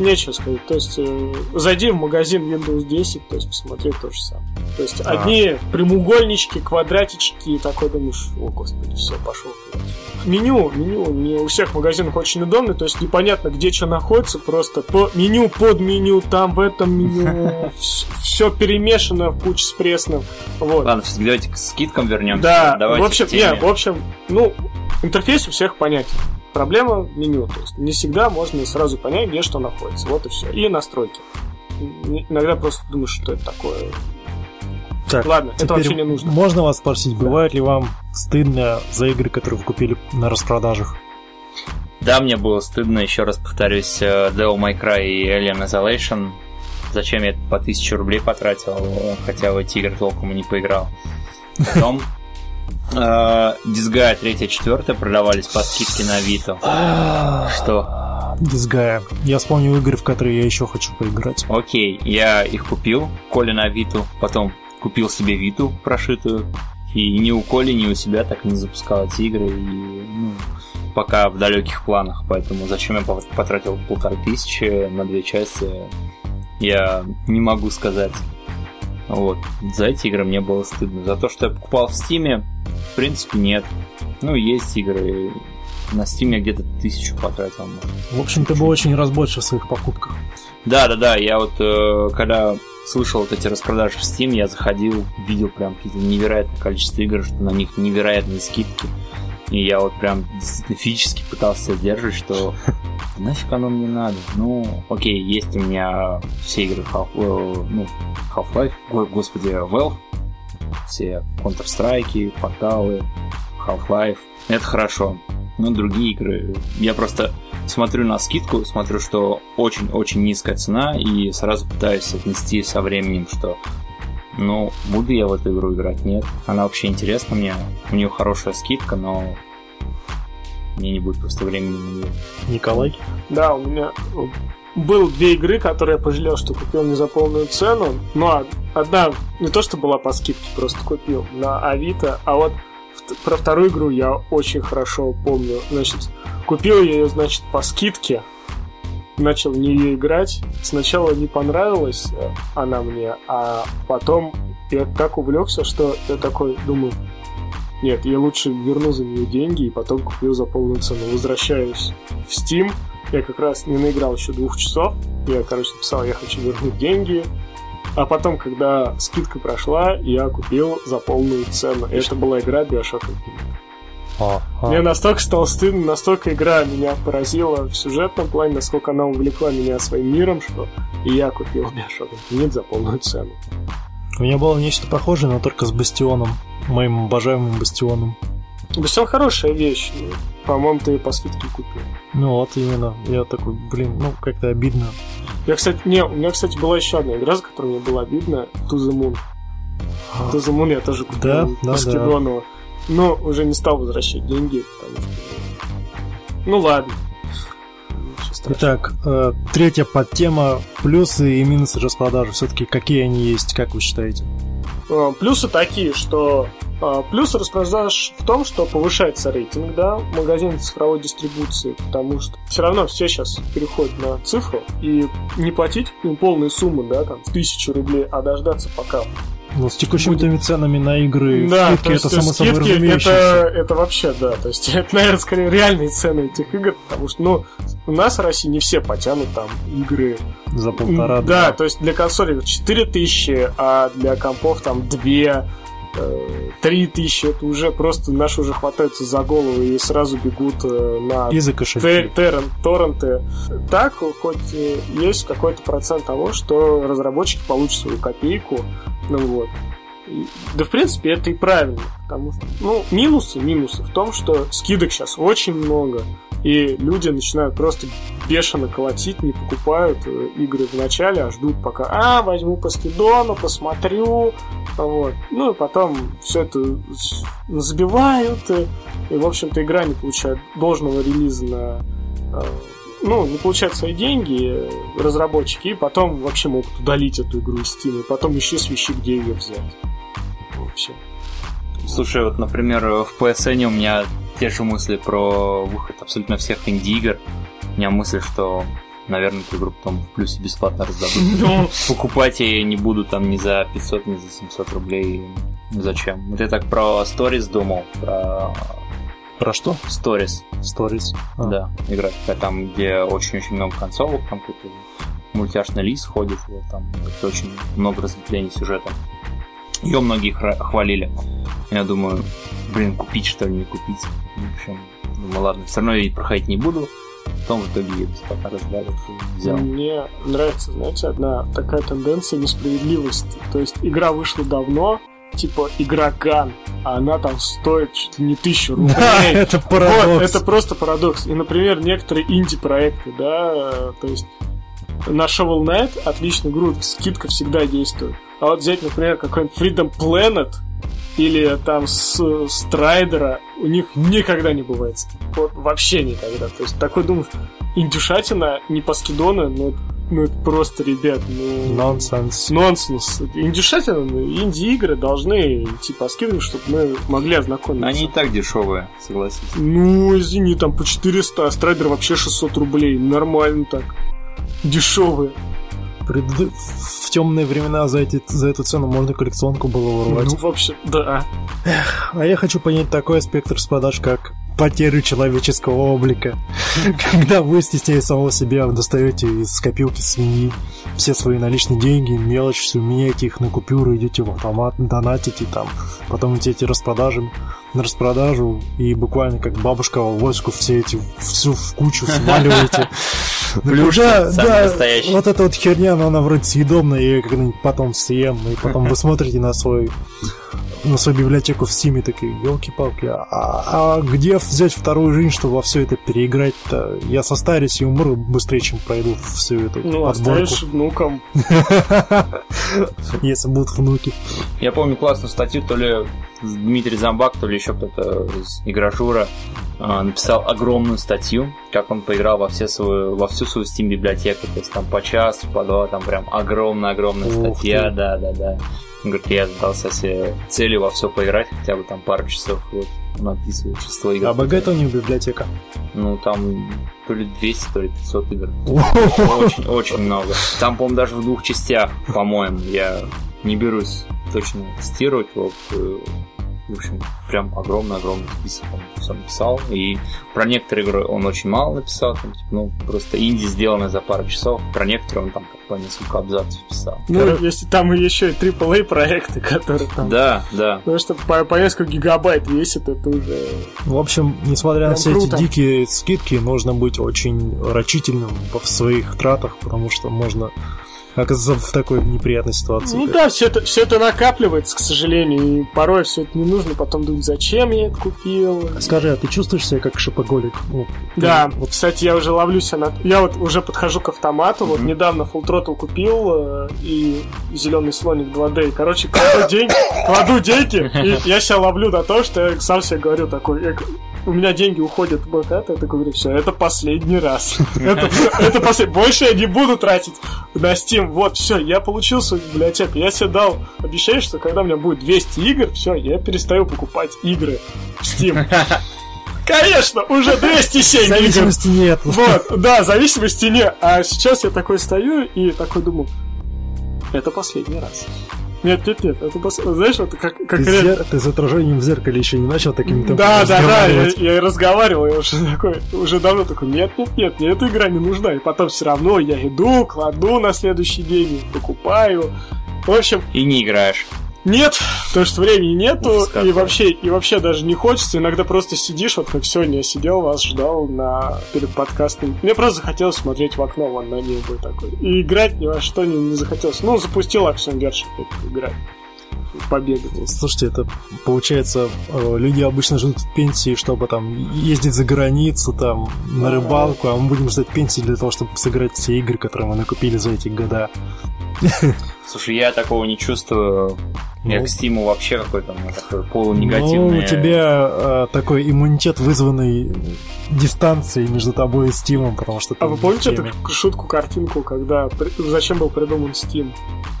нечего сказать. То есть, э, зайди в магазин Windows 10, то есть, посмотри то же самое. То есть, а. одни прямоугольнички, квадратички, и такой думаешь, о, господи, все, пошел. Меню, меню не у всех магазинах очень удобно, то есть непонятно, где что находится, просто по меню, под меню, там в этом меню, все перемешано в куче с пресным. Вот. Ладно, давайте к скидкам вернемся. Да, давайте в общем, не, в общем, ну, интерфейс у всех понятен. Проблема в меню. То есть не всегда можно сразу понять, где что находится. Вот и все. И настройки. Иногда просто думаешь, что это такое. Так, Ладно, это вообще не нужно. Можно вас спросить, бывает ли вам стыдно за игры, которые вы купили на распродажах? Да, мне было стыдно, еще раз повторюсь, э, Devil May Cry и Alien Isolation. Зачем я по 1000 рублей потратил, хотя в эти игры толком и не поиграл. Потом Дизгая 3 4 продавались по скидке на Авито. Что? Дизгая. Я вспомнил игры, в которые я еще хочу поиграть. Окей, я их купил, Коля на Авито, потом купил себе Виту прошитую, и ни у Коли, ни у себя так и не запускал эти игры, и ну, пока в далеких планах, поэтому зачем я потратил полторы тысячи на две части, я не могу сказать. Вот. За эти игры мне было стыдно. За то, что я покупал в Стиме, в принципе, нет. Ну, есть игры. На Стиме где-то тысячу потратил. В общем, ты был очень разборчив в своих покупках. Да, да, да. Я вот э, когда слышал вот эти распродажи в Steam, я заходил, видел прям какие-то невероятное количество игр, что на них невероятные скидки. И я вот прям действительно физически пытался сдерживать, что нафиг оно мне надо. Ну, окей, есть у меня все игры Half, э, ну, Half-Life, ой, господи, Valve, все Counter-Strike, порталы, Half-Life. Это хорошо. Но другие игры... Я просто смотрю на скидку, смотрю, что очень-очень низкая цена, и сразу пытаюсь отнести со временем, что ну, буду я в эту игру играть? Нет. Она вообще интересна мне. У нее хорошая скидка, но мне не будет просто времени на нее. Николай? Да, у меня был две игры, которые я пожалел, что купил не за полную цену. Но одна не то, что была по скидке, просто купил на Авито, а вот про вторую игру я очень хорошо помню. Значит, купил я ее, значит, по скидке, начал в нее играть. Сначала не понравилась э, она мне, а потом я так увлекся, что я такой думаю, нет, я лучше верну за нее деньги и потом куплю за полную цену. Возвращаюсь в Steam. Я как раз не наиграл еще двух часов. Я, короче, написал, я хочу вернуть деньги. А потом, когда скидка прошла, я купил за полную цену. И это была игра Bioshock Infinite. А, а. Мне настолько стало стыдно, настолько игра меня поразила в сюжетном плане, насколько она увлекла меня своим миром, что и я купил Bioshock Infinite за полную цену. У меня было нечто похожее, но только с Бастионом, моим обожаемым Бастионом. Бастион хорошая вещь. По-моему, ты ее по скидке купил. Ну вот именно. Я такой, блин, ну как-то обидно. Я, кстати, не, у меня, кстати, была еще одна игра, за которую мне было обидно. To the Moon. To the Moon я тоже купил да, да, да. Но уже не стал возвращать деньги, потому что... Ну ладно. Итак, э, третья подтема плюсы и минусы распродажи. Все-таки какие они есть, как вы считаете? Э, плюсы такие, что э, плюс распродаж в том, что повышается рейтинг, да, магазин цифровой дистрибуции, потому что все равно все сейчас переходят на цифру и не платить им полные суммы, да, там, тысячу рублей, а дождаться пока ну, с текущими будет... ценами на игры, да, скидки, есть, это само собой разумеющееся. Это, это вообще, да, то есть это, наверное, скорее реальные цены этих игр, потому что, ну, у нас в России не все потянут там игры. За полтора, да. Да, то есть для консолей 4000, а для компов там 2 3 тысячи, это уже просто наши уже хватаются за голову и сразу бегут э, на и за торренты. Так, хоть есть какой-то процент того, что разработчики получат свою копейку, ну вот. Да, в принципе, это и правильно, потому что, ну, минусы, минусы в том, что скидок сейчас очень много, и люди начинают просто бешено колотить, не покупают э, игры в начале, а ждут пока, а, возьму по скидону, посмотрю, вот. Ну, и потом все это забивают, и, и в общем-то, игра не получает должного релиза на э, ну, не получают свои деньги разработчики, и потом вообще могут удалить эту игру из Steam, и потом еще свищи, где ее взять. Вообще. Слушай, вот, например, в PSN у меня те же мысли про выход абсолютно всех инди-игр. У меня мысль, что наверное, эту игру потом в плюсе бесплатно раздадут. Ну, Покупать я не буду там ни за 500, ни за 700 рублей. Зачем? Вот я так про Stories думал, про Про что? Stories, Stories. А. да, игра такая, там, где очень-очень много концовок, там какой-то мультяшный лис ходит, вот там очень много разветвлений сюжета. Ее многие хвалили. Я думаю, блин, купить что ли, не купить. В общем, думаю, ладно, все равно я проходить не буду. Потом в итоге бесплатно раздали и взял. Мне нравится, знаете, одна такая тенденция несправедливости. То есть игра вышла давно, типа игра Ган, а она там стоит чуть ли не тысячу рублей. Да, это Вот, парадокс. это просто парадокс. И, например, некоторые инди-проекты, да, то есть на Shovel Knight отличный игру, скидка всегда действует. А вот взять, например, какой-нибудь Freedom Planet или там с Страйдера, у них никогда не бывает. Вот вообще никогда. То есть такой думаешь, индюшатина, не по скидону, но ну это просто, ребят, ну... Нонсенс. Нонсенс. Индюшатина, ну, инди-игры должны идти по скидкам, чтобы мы могли ознакомиться. Они и так дешевые, согласись. Ну, извини, там по 400, а Strider вообще 600 рублей. Нормально так. Дешевые. Преду- В темные времена за, эти, за эту цену можно коллекционку было урвать. Ну, вообще, да. А я хочу понять такой аспект распродаж, как потерю человеческого облика. Когда вы, стесняя самого себя, достаете из копилки свиньи все свои наличные деньги, мелочь, меняете их на купюры, идете в автомат, донатите там, потом идете распродажи на распродажу и буквально как бабушка в войску все эти всю в кучу сваливаете. Ну, Плюшки, да, да, настоящие. вот эта вот херня, но она вроде съедобная, я ее когда-нибудь потом съем, и потом вы смотрите на свой на свою библиотеку в Стиме такие, елки-палки, а, а где взять вторую жизнь, чтобы во все это переиграть-то? Я состарюсь и умру быстрее, чем пройду всю эту Ну, подборку. оставишь внукам. Если будут внуки. Я помню классную статью, то ли Дмитрий Замбак, то ли еще кто-то из игрошура а, написал огромную статью, как он поиграл во, все свою, во всю свою Steam библиотеку, то есть там по часу, по два, там прям огромная-огромная статья, ты. Он говорит, я задался себе целью во все поиграть, хотя бы там пару часов, вот, он описывает число игр. А богата у них библиотека. Ну, там то ли 200, то ли 500 игр. Очень, очень много. Там, по-моему, даже в двух частях, по-моему, я не берусь точно тестировать. Вот, в общем, прям огромный-огромный список он все написал. И про некоторые игры он очень мало написал. Там, типа, ну, просто инди сделанное за пару часов. Про некоторые он там как по несколько абзацев писал. Ну, если там еще и AAA проекты, которые там... Да, да. Потому что по, по несколько гигабайт весит, это уже... В общем, несмотря на Прям все круто. эти дикие скидки, нужно быть очень рачительным в своих тратах, потому что можно оказаться в такой неприятной ситуации. Ну да, все это, все это накапливается, к сожалению, и порой все это не нужно, потом думать, зачем я это купил. Скажи, а ты чувствуешь себя как шопоголик? Ну, Да, ты- вот кстати, я уже ловлюсь на... Я вот уже подхожу к автомату, вот Мгм. недавно Full Throttle купил э, и зеленый слоник 2D. Короче, кладу деньги, кладу деньги, и я себя ловлю на то, что я сам себе говорю такой, я у меня деньги уходят в бэкат, я такой говорю, все, это последний раз. Это, это послед- Больше я не буду тратить на Steam. Вот, все, я получил свою библиотеку. Я себе дал обещание, что когда у меня будет 200 игр, все, я перестаю покупать игры в Steam. Конечно, уже 207 игр. Зависимости нет. Вот, да, зависимости нет. А сейчас я такой стою и такой думаю, это последний раз. Нет, нет, нет, это пос... Знаешь, это как, как Ты, с реально- зер- ты с отражением в зеркале еще не начал таким темпом Да, да, да, я, я и разговаривал, я уже такой, уже давно такой, нет, нет, нет, мне эта игра не нужна. И потом все равно я иду, кладу на следующий день, покупаю. В общем, И не играешь. Нет, потому что времени нету, Ужас и вообще, и вообще даже не хочется. Иногда просто сидишь, вот как сегодня я сидел, вас ждал на, перед подкастом. Мне просто захотелось смотреть в окно, вон на небо такой. И играть ни во что не, не захотелось. Ну, запустил Action опять играть. Побегать. Слушайте, это получается, э, люди обычно ждут пенсии, чтобы там ездить за границу, там, на рыбалку, а мы будем ждать пенсии для того, чтобы сыграть все игры, которые мы накупили за эти года. Слушай, я такого не чувствую. Я Ну. к Стиму вообще какой-то ну, такой полунегативный. Ну, у тебя э, такой иммунитет, вызванный дистанцией между тобой и Стимом, потому что ты А вы в помните эту шутку, картинку, когда при- зачем был придуман Steam?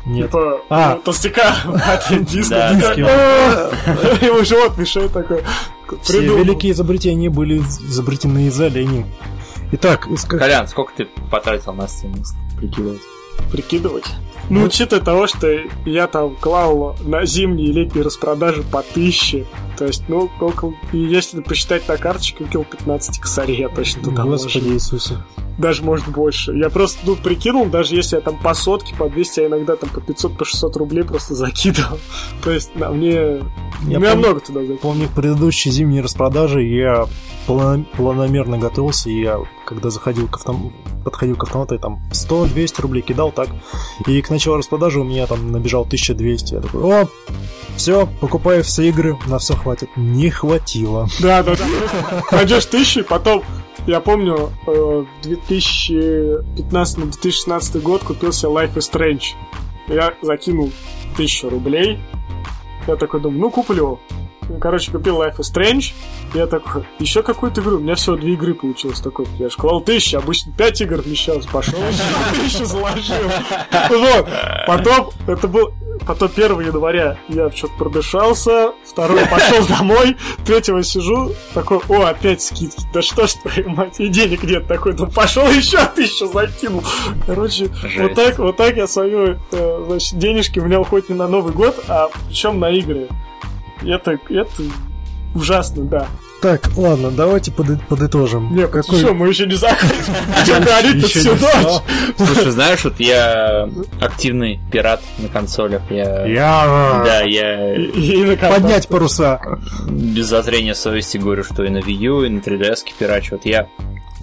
Нет. Типа, А. ну, толстяка диска, да. «А!» Ему живот мешает такой. Все великие изобретения были изобретены из оленей. Итак, из Колян, сколько ты потратил на Steam? Прикидывать. Прикидывать. Ну, учитывая того, что я там клал на зимние и летние распродажи по тысяче, то есть, ну, около... И если посчитать на карточке, около 15 косарей я точно туда Господи вложил. Иисусе. Даже, может, больше. Я просто, ну, прикинул, даже если я там по сотке, по 200, а иногда там по 500, по 600 рублей просто закидывал. То есть, на мне... Я у меня помню- много туда закидывал. Помню, к предыдущей зимней распродаже я плана- планомерно готовился, и я, когда заходил к автом... подходил к автомату, я там 100-200 рублей кидал, так, и к началу распродажи у меня там набежал 1200. Я такой, о, все, покупаю все игры, на все хватит. Не хватило. Да, да, да. Найдешь тысячу, и потом, я помню, э, в 2015-2016 год купил себе Life is Strange. Я закинул тысячу рублей. Я такой думаю, ну куплю. Короче, купил Life is Strange. Я такой, еще какую-то игру. У меня всего две игры получилось. Такой, я же клал тысячу, обычно пять игр вмещалось. Пошел, еще тысячу заложил. Вот. Потом, это был... Потом 1 января я что-то продышался, второй пошел домой, третьего сижу, такой, о, опять скидки, да что ж твою мать, и денег нет такой, ну пошел еще тысячу закинул. Короче, Жесть. вот так, вот так я свою, э, значит, денежки у меня уходят не на Новый год, а причем на игры. Это, это ужасно, да. Так, ладно, давайте поды- подытожим. Не, Какой- что, мы еще не закончили. Еще всю ночь? Слушай, знаешь, вот я активный пират на консолях. Я... Я... Да, я. Поднять паруса. без зазрения совести говорю, что и на Wii U, и на 3DS пирачу. Вот я...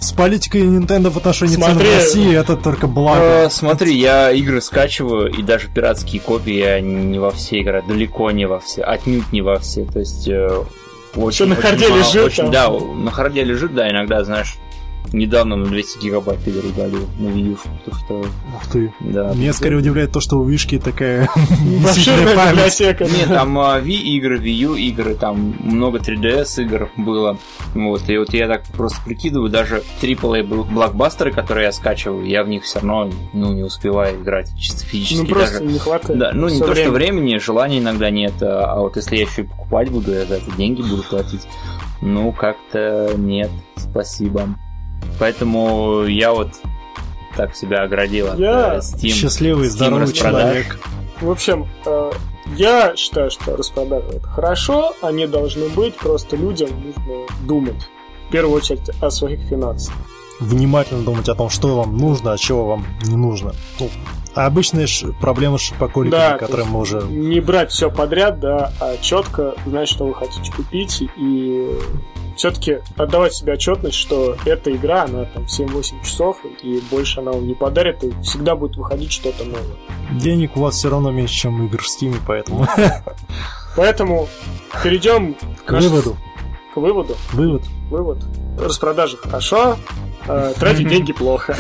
С политикой Nintendo в отношении цен в Смотри. России это только благо. Э, смотри, я игры скачиваю, и даже пиратские копии я не во все играю, далеко не во все, отнюдь не во все. То есть... э, очень, Всё на очень харде мало- лежит очень-. Да, на харде лежит, да, иногда, знаешь, недавно на 200 гигабайт игр удалил на Wii потому что, Ух ты. да. Меня скорее удивляет то, что у Вишки такая память. библиотека. Нет, там а, Wii игры, Wii U игры, там много 3DS игр было. Вот, и вот я так просто прикидываю, даже AAA бл- блокбастеры, которые я скачиваю, я в них все равно ну, не успеваю играть чисто физически. Ну просто даже. не хватает. Да, ну не Всё то, время. что времени, желания иногда нет, а а вот если я еще и покупать буду, я за это деньги буду платить, ну как-то нет, спасибо. Поэтому я вот так себя оградил от Я э, Steam. Счастливый, Steam здоровый распродаж. человек. В общем, э, я считаю, что распродажи это хорошо, они должны быть, просто людям нужно думать. В первую очередь о своих финансах. Внимательно думать о том, что вам нужно, а чего вам не нужно. Ну, а обычные ш- проблемы с шопоколиками, Да, которые мы уже... Не брать все подряд, да, а четко знать, что вы хотите купить, и все-таки отдавать себе отчетность, что эта игра, она там 7-8 часов, и больше она вам не подарит, и всегда будет выходить что-то новое. Денег у вас все равно меньше, чем игр в Стиме, поэтому Поэтому перейдем к выводу. к выводу. Вывод. Вывод. Распродажи хорошо, э, тратить деньги плохо.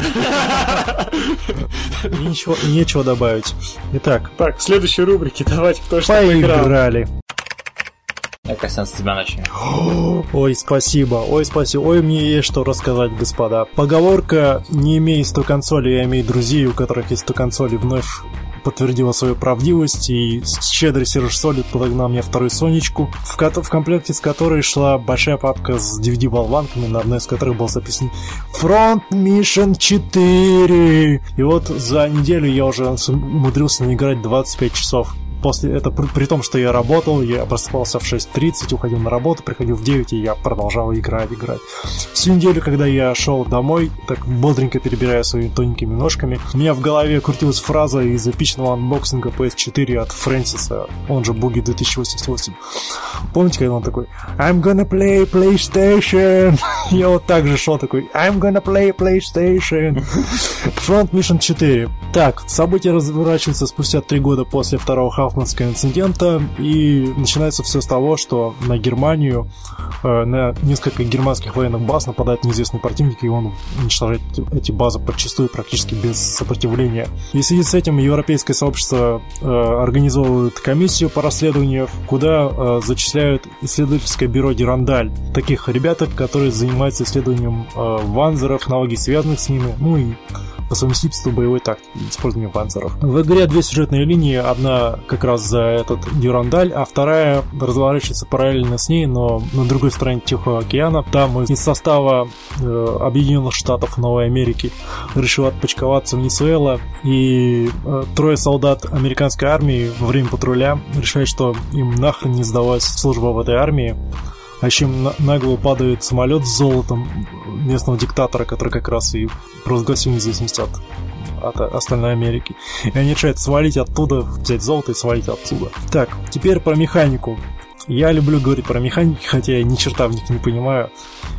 Ничего, нечего добавить. Итак, Так, в следующей рубрике давайте кто что поиграл. поиграли. Я, Костян, с тебя начнем. Ой, спасибо, ой, спасибо, ой, мне есть что рассказать, господа. Поговорка «не имей 100 консолей, а имей друзей, у которых есть 100 консолей» вновь подтвердила свою правдивость, и щедрый Серж Солид подогнал мне вторую Сонечку, в, ко- в комплекте с которой шла большая папка с DVD-болванками, на одной из которых был записан Front Mission 4. И вот за неделю я уже умудрился наиграть 25 часов. После это при, при том, что я работал, я просыпался в 6.30, уходил на работу, приходил в 9, и я продолжал играть, играть. Всю неделю, когда я шел домой, так бодренько перебирая своими тоненькими ножками, у меня в голове крутилась фраза из эпичного анбоксинга PS4 от Фрэнсиса, он же Boogie 2088. Помните, когда он такой I'm gonna play PlayStation? Я вот так же шел такой I'm gonna play PlayStation. Front Mission 4. Так, события разворачиваются спустя три года после второго Хафманского инцидента, и начинается все с того, что на Германию, э, на несколько германских военных баз нападает неизвестный противник, и он уничтожает эти- базы подчастую практически без сопротивления. И в связи с этим европейское сообщество э, организовывает комиссию по расследованию, куда э, зачисляют исследовательское бюро Дирандаль. Таких ребяток, которые занимаются исследованием э, ванзеров, технологий, связанных с ними, ну и по совместительству боевой тактики использования панцеров. В игре две сюжетные линии, одна как раз за этот Дюрандаль, а вторая разворачивается параллельно с ней, но на другой стороне Тихого океана. Там из состава э, Объединенных Штатов Новой Америки решил отпочковаться Венесуэла, и э, трое солдат американской армии во время патруля решают, что им нахрен не сдавать служба в этой армии, а еще им на, на голову падает самолет с золотом местного диктатора, который как раз и провозгласил независимость от, от остальной Америки. И они решают свалить оттуда, взять золото и свалить оттуда. Так, теперь про механику. Я люблю говорить про механики, хотя я ни черта в них не понимаю.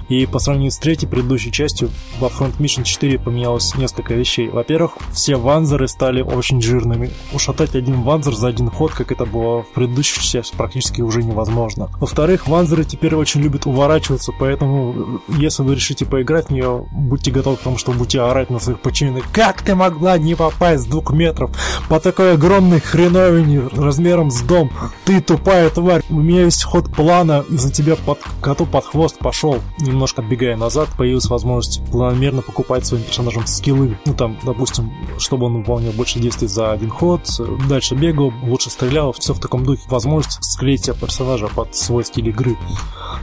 И по сравнению с третьей предыдущей частью, во Front Mission 4 поменялось несколько вещей. Во-первых, все ванзеры стали очень жирными. Ушатать один ванзер за один ход, как это было в предыдущей части, практически уже невозможно. Во-вторых, ванзеры теперь очень любят уворачиваться, поэтому если вы решите поиграть в нее, будьте готовы к тому, что будете орать на своих подчиненных. Как ты могла не попасть с двух метров по такой огромной хреновине размером с дом? Ты тупая тварь. У меня есть ход плана, из-за тебя под коту под хвост пошел немножко отбегая назад, появилась возможность планомерно покупать своим персонажам скиллы. Ну, там, допустим, чтобы он выполнял больше действий за один ход, дальше бегал, лучше стрелял, все в таком духе. Возможность склеить себе персонажа под свой стиль игры.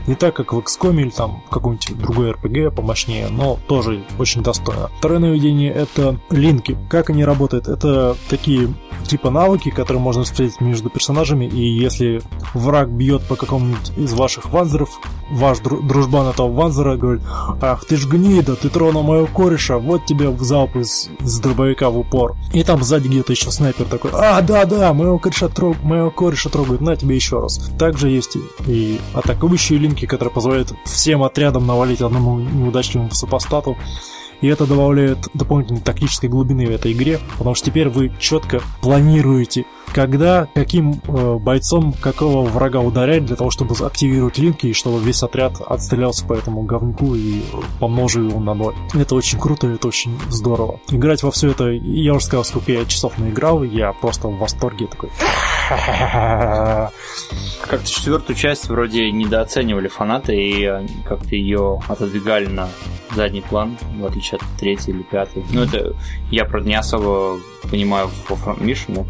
Не так, как в XCOM или там в каком-нибудь другой RPG помощнее, но тоже очень достойно. Второе нововведение — это линки. Как они работают? Это такие типа навыки, которые можно встретить между персонажами, и если враг бьет по какому-нибудь из ваших ванзеров, ваш дружбан этого Ванзера говорит, ах ты ж гнида, ты тронул моего кореша, вот тебе в залп из, из дробовика в упор. И там сзади где-то еще снайпер такой, а, да-да, моего кореша, трог, моего кореша трогают, на тебе еще раз. Также есть и атакующие линки, которые позволяют всем отрядам навалить одному неудачливому супостату. И это добавляет дополнительной тактической глубины в этой игре, потому что теперь вы четко планируете, когда, каким э, бойцом какого врага ударять для того, чтобы активировать линки и чтобы весь отряд отстрелялся по этому говнюку и помножил его на ноль. Это очень круто, это очень здорово. Играть во все это, я уже сказал, сколько я часов наиграл, я просто в восторге такой. Как-то четвертую часть вроде недооценивали фанаты и э, как-то ее отодвигали на задний план, в отличие от третьей или пятой. Ну, это я, правда, не особо понимаю во Mission, но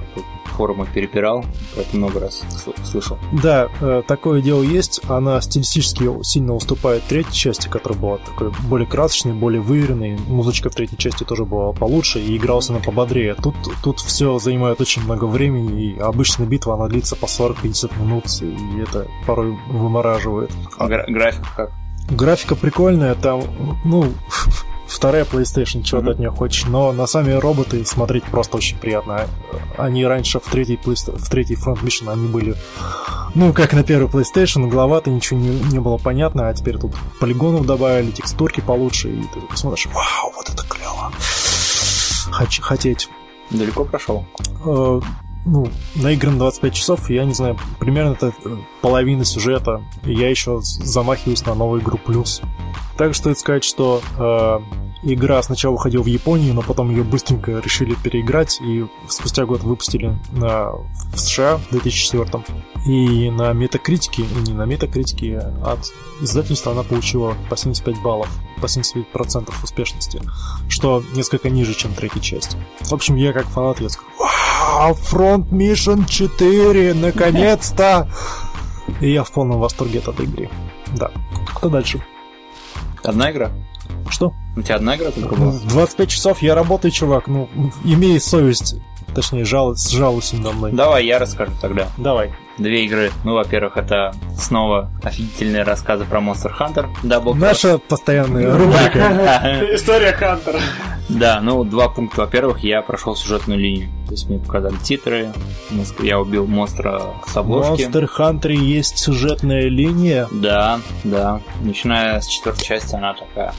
форумах перепирал, это много раз слышал. Да, э, такое дело есть. Она стилистически сильно уступает третьей части, которая была такой более красочной, более выверенной. Музычка в третьей части тоже была получше, и игралась она пободрее. Тут, тут все занимает очень много времени, и обычная битва, она длится по 40-50 минут, и это порой вымораживает. А гра- графика как? Графика прикольная, там, ну, вторая PlayStation, чего mm-hmm. ты от нее хочешь, но на сами роботы смотреть просто очень приятно. Они раньше в третьей, в третьей Front Mission они были, ну, как на первой PlayStation, главато, ничего не, не было понятно, а теперь тут полигонов добавили, текстурки получше, и ты такой смотришь, вау, вот это клево. Хоч, хотеть. Далеко прошел? Э, ну, наигран 25 часов, я не знаю, примерно это э, половина сюжета, и я еще замахиваюсь на новую игру плюс. Также стоит сказать, что э, игра сначала выходила в Японии, но потом ее быстренько решили переиграть, и спустя год выпустили на, в США в 2004 И на метакритике, не на метакритике, от издательства она получила по 75 баллов, по 75% успешности, что несколько ниже, чем третья часть. В общем, я как фанат, я скажу, вау, Front Mission 4, наконец-то! И я в полном восторге от этой игры. Да. Кто дальше? Одна игра? Что? У тебя одна игра только была? 25 часов я работаю, чувак. Ну, имей совесть. Точнее, жал, жалуйся надо мной. Давай, я расскажу тогда. Давай. Две игры. Ну, во-первых, это снова офигительные рассказы про Monster Hunter. Double Наша постоянная рубрика. История Хантера. Да, ну, два пункта. Во-первых, я прошел сюжетную линию. То есть мне показали титры, я убил монстра с обложки. Monster Hunter есть сюжетная линия? Да, да. Начиная с четвертой части она такая,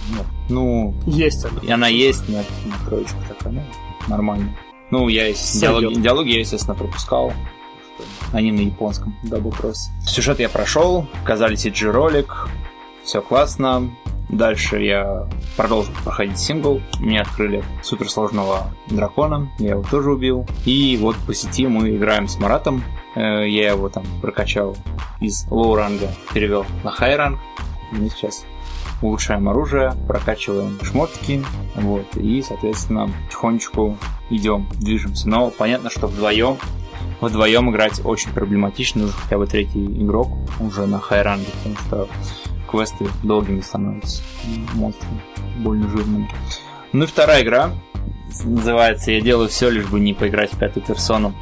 ну... ну есть она. И она есть, на троечку такая, ну, нормально. Ну, я диалоги, диалоги я, естественно, пропускал. Они на японском, Double Cross. Сюжет я прошел, показали CG-ролик, все классно. Дальше я продолжил проходить сингл. Мне открыли суперсложного дракона. Я его тоже убил. И вот по сети мы играем с Маратом. Э, я его там прокачал из low ранга, перевел на хай ранг. Мы сейчас улучшаем оружие, прокачиваем шмотки, вот, и, соответственно, потихонечку идем, движемся. Но понятно, что вдвоем вдвоем играть очень проблематично, нужен хотя бы третий игрок уже на хайранге, потому что квесты долгими становятся, монстры больно жирными. Ну и вторая игра называется «Я делаю все, лишь бы не поиграть в пятую персону».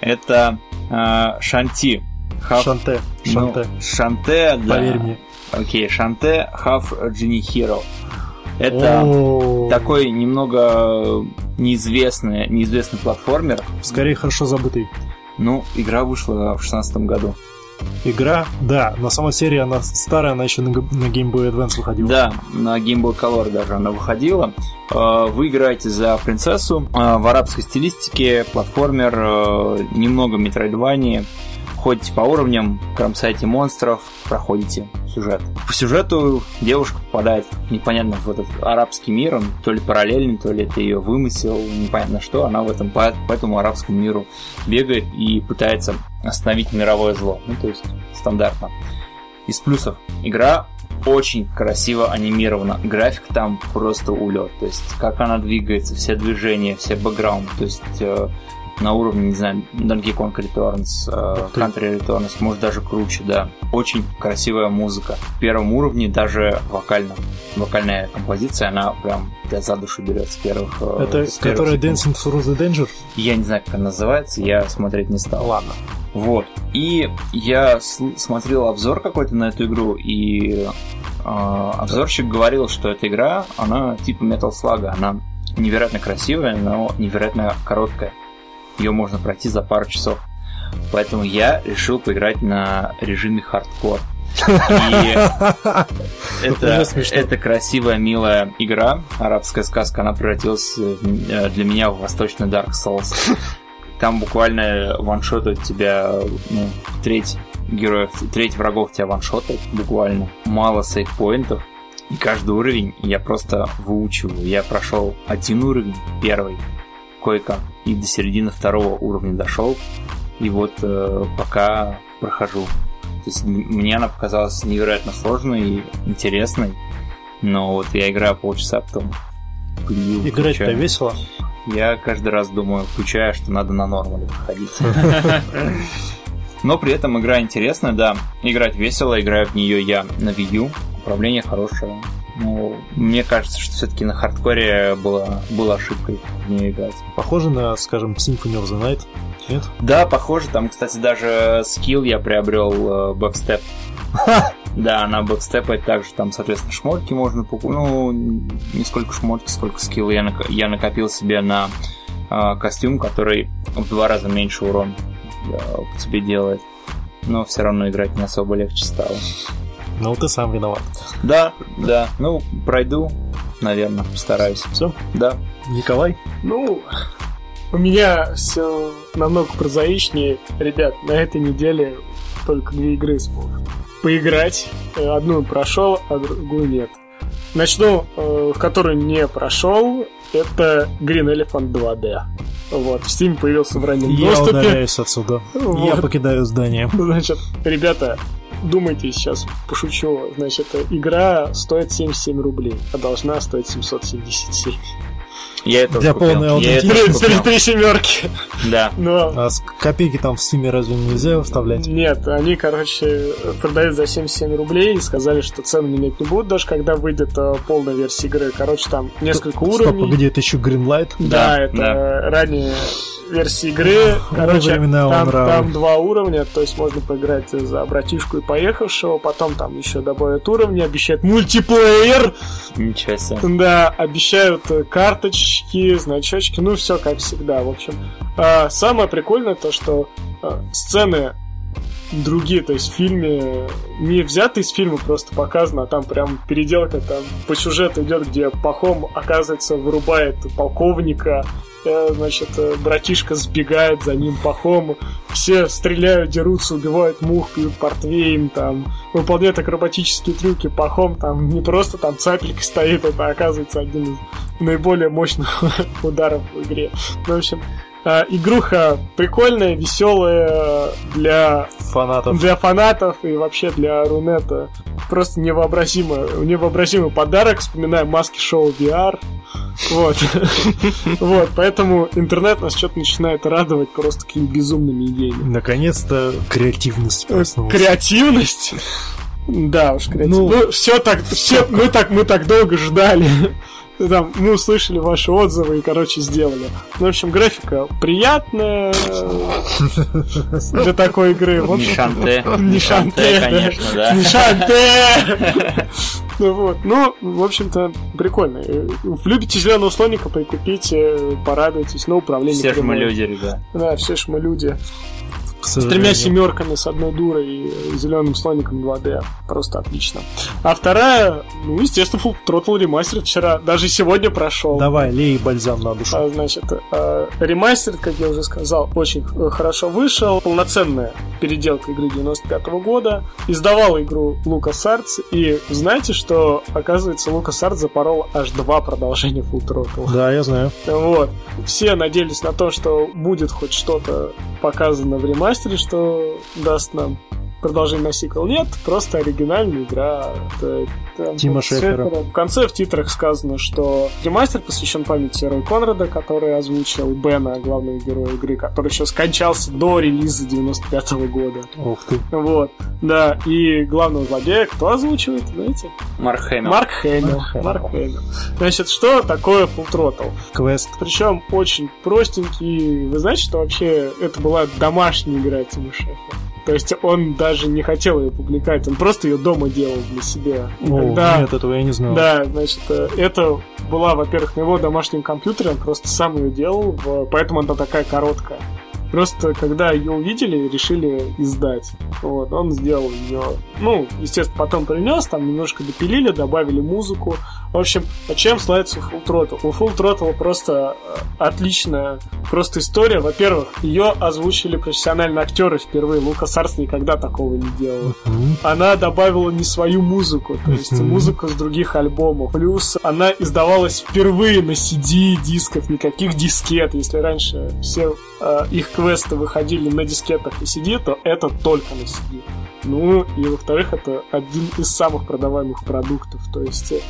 Это э, Шанти. Half... Шанте. Шанте. Ну, Шанте, да. Поверь мне. Окей, Шанте Half Genie Hero. Это О-о-о. такой немного неизвестный, неизвестный платформер. Скорее хорошо забытый. Ну, игра вышла в 2016 году. Игра, да, на самой серии она старая, она еще на, на Game Boy Advance выходила. Да, на Game Boy Color даже она выходила. А, вы играете за принцессу а, в арабской стилистике, платформер, а, немного метроидвании, ходите по уровням, кромсаете монстров, проходите сюжет. По сюжету девушка попадает непонятно в этот арабский мир, он то ли параллельный, то ли это ее вымысел, непонятно что, она в этом по, по этому арабскому миру бегает и пытается остановить мировое зло. Ну, то есть стандартно. Из плюсов. Игра очень красиво анимирована. График там просто улет. То есть, как она двигается, все движения, все бэкграунды. То есть, э, на уровне, не знаю, Donkey Kong Returns, uh, Country Returns, может даже круче, да. Очень красивая музыка. В первом уровне даже вокально. Вокальная композиция, она прям тебя за душу берет с первых... Э, Это с которая Dancing Through the Danger? Я не знаю, как она называется, я смотреть не стал. Ладно. Вот. И я смотрел обзор какой-то на эту игру, и э, обзорщик говорил, что эта игра, она типа Metal Slug, она невероятно красивая, но невероятно короткая ее можно пройти за пару часов. Поэтому я решил поиграть на режиме хардкор. И это, это красивая, милая игра, арабская сказка, она превратилась э, для меня в восточный Dark Souls. Там буквально ваншотают тебя ну, треть героев, треть врагов тебя ваншотает, буквально. Мало сейфпоинтов. И каждый уровень я просто выучиваю. Я прошел один уровень, первый, кое-как. И до середины второго уровня дошел. И вот э, пока прохожу. То есть мне она показалась невероятно сложной и интересной. Но вот я играю полчаса, потом Играть-то весело? Я каждый раз думаю, включая, что надо на нормале проходить. Но при этом игра интересная, да. Играть весело, играю в нее я на Wii U. Управление хорошее. Ну, мне кажется, что все-таки на хардкоре было, было ошибкой в нее играть. Похоже на, скажем, Symphony of the Night, нет? Да, похоже. Там, кстати, даже скилл я приобрел бэкстеп. Да, на бэкстепать также там, соответственно, шмотки можно покупать. Ну, не сколько шмотки, сколько скилл. Я, нак... я накопил себе на э, костюм, который в два раза меньше урон по тебе делает. Но все равно играть не особо легче стало. Ну, ты сам виноват. Да, да. Ну, пройду, наверное, постараюсь. Все? Да. Николай? Ну, у меня все намного прозаичнее. Ребят, на этой неделе только две игры смог поиграть. Одну прошел, а другую нет. Начну, э, которую не прошел, это Green Elephant 2D. Вот, в Steam появился в раннем Я доступе. Я удаляюсь отсюда. Вот. Я покидаю здание. Значит, ребята, думайте сейчас, пошучу, значит, игра стоит 77 рублей, а должна стоить 777. Я это Для полной аутентичности. Три, три семерки. Да. Но... А копейки там в стиме разве нельзя вставлять? Нет, они, короче, продают за 77 рублей и сказали, что цены менять не будут, даже когда выйдет э, полная версия игры. Короче, там несколько Стоп, уровней. Стоп, где это еще Greenlight? Да, да это да. ранее версии игры. Короче, там, там два уровня, то есть можно поиграть за братишку и поехавшего, потом там еще добавят уровни, обещают мультиплеер. Ничего себе. Да, обещают карточки, значочки, ну все как всегда, в общем. А, самое прикольное то, что а, сцены другие, то есть в фильме не взяты из фильма просто показано, а там прям переделка там по сюжету идет, где Пахом, оказывается, вырубает полковника, э, значит, э, братишка сбегает за ним Пахом, все стреляют, дерутся, убивают мух, пьют портвейн, там, выполняют акробатические трюки, Пахом там не просто там цапелька стоит, это оказывается один из наиболее мощных ударов в игре. Ну, в общем, А, игруха прикольная, веселая для Фанатов. для фанатов и вообще для Рунета. Просто невообразимо, невообразимый подарок. Вспоминаем маски шоу VR. Вот. Вот, поэтому интернет нас что-то начинает радовать просто какими-то безумными идеями. Наконец-то креативность проснулась. Креативность? Да уж, креативность. Ну, Ну, все так, все, мы так, мы так долго ждали. Там, мы услышали ваши отзывы и, короче, сделали. Ну, в общем, графика приятная для такой игры. Не шанте. Не шанте, конечно, да. Не шанте! Ну вот, ну, в общем-то, прикольно. Э, Любите зеленого слоника, прикупите, порадуйтесь. Ну, управление Все же мы люди, ребят. Да, все ж мы люди. С тремя семерками, с одной дурой и зеленым слоником 2D. Просто отлично. А вторая, ну, естественно, Full Throttle ремастер вчера, даже сегодня прошел. Давай, лей бальзам на душу. А, Значит, э, ремастер, как я уже сказал, очень э, хорошо вышел. Полноценная переделка игры 95 года. Издавала игру LucasArts. И знаете, что, оказывается, LucasArts запорол аж два продолжения Full Throttle. Да, я знаю. Вот. Все надеялись на то, что будет хоть что-то показано в ремастере, что даст нам продолжение на сиквел. Нет, просто оригинальная игра. Это- это Тима Шефера. В конце в титрах сказано, что ремастер посвящен памяти Рой Конрада, который озвучил Бена, главного героя игры, который еще скончался до релиза 95 года. Ух ты. Вот. Да, и главного злодея кто озвучивает, знаете? Марк Хэмилл. Марк Хэмилл. Марк Хэмилл. Значит, что такое Full Throttle? Квест. Причем очень простенький. Вы знаете, что вообще это была домашняя игра Тима Шефа? То есть он даже не хотел ее публиковать, он просто ее дома делал для себя. О, когда- нет, этого я не знал. да, значит, э, это была, во-первых, на его домашнем компьютере, он просто сам ее делал, поэтому она такая короткая. Просто когда ее увидели, решили издать. Вот, он сделал ее. Ну, естественно, потом принес, там немножко допилили, добавили музыку. В общем, а чем славится Full Throttle? У Full Throttle просто э, отличная просто история. Во-первых, ее озвучили профессиональные актеры впервые. Лукас Арс никогда такого не делал она добавила не свою музыку, то есть музыку с других альбомов. Плюс она издавалась впервые на CD-дисках, никаких дискет. Если раньше все э, их квесты выходили на дискетах и CD, то это только на CD. Ну, и во-вторых, это один из самых продаваемых продуктов. То есть э,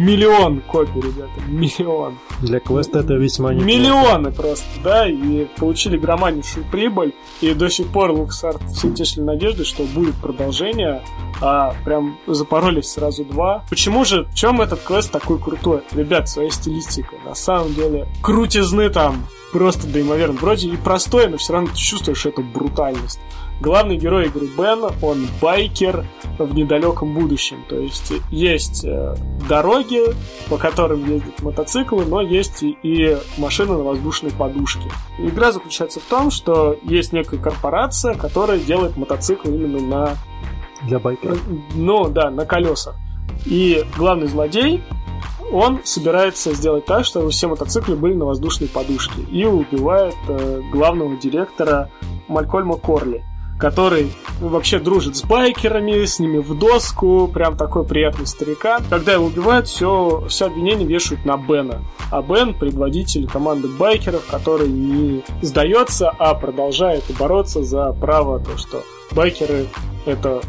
миллион копий, ребята, миллион. Для квеста это весьма неплохо. Миллионы просто, да, и получили громаднейшую прибыль, и до сих пор LuxArt все тешили надежды, что будет продолжение, а прям запоролись сразу два. Почему же, в чем этот квест такой крутой? Ребят, своей стилистикой, на самом деле, крутизны там просто неимоверно. Вроде и простой, но все равно ты чувствуешь эту брутальность. Главный герой игры Бен, он байкер в недалеком будущем. То есть есть э, дороги, по которым ездят мотоциклы, но есть и, машины на воздушной подушке. Игра заключается в том, что есть некая корпорация, которая делает мотоциклы именно на Для байкера. ну да, на колесах. И главный злодей, он собирается сделать так, чтобы все мотоциклы были на воздушной подушке. И убивает э, главного директора Малькольма Корли, который вообще дружит с байкерами, с ними в доску, прям такой приятный старикан. Когда его убивают, все, все обвинения вешают на Бена. А Бен предводитель команды байкеров, который не сдается, а продолжает бороться за право то, что байкеры это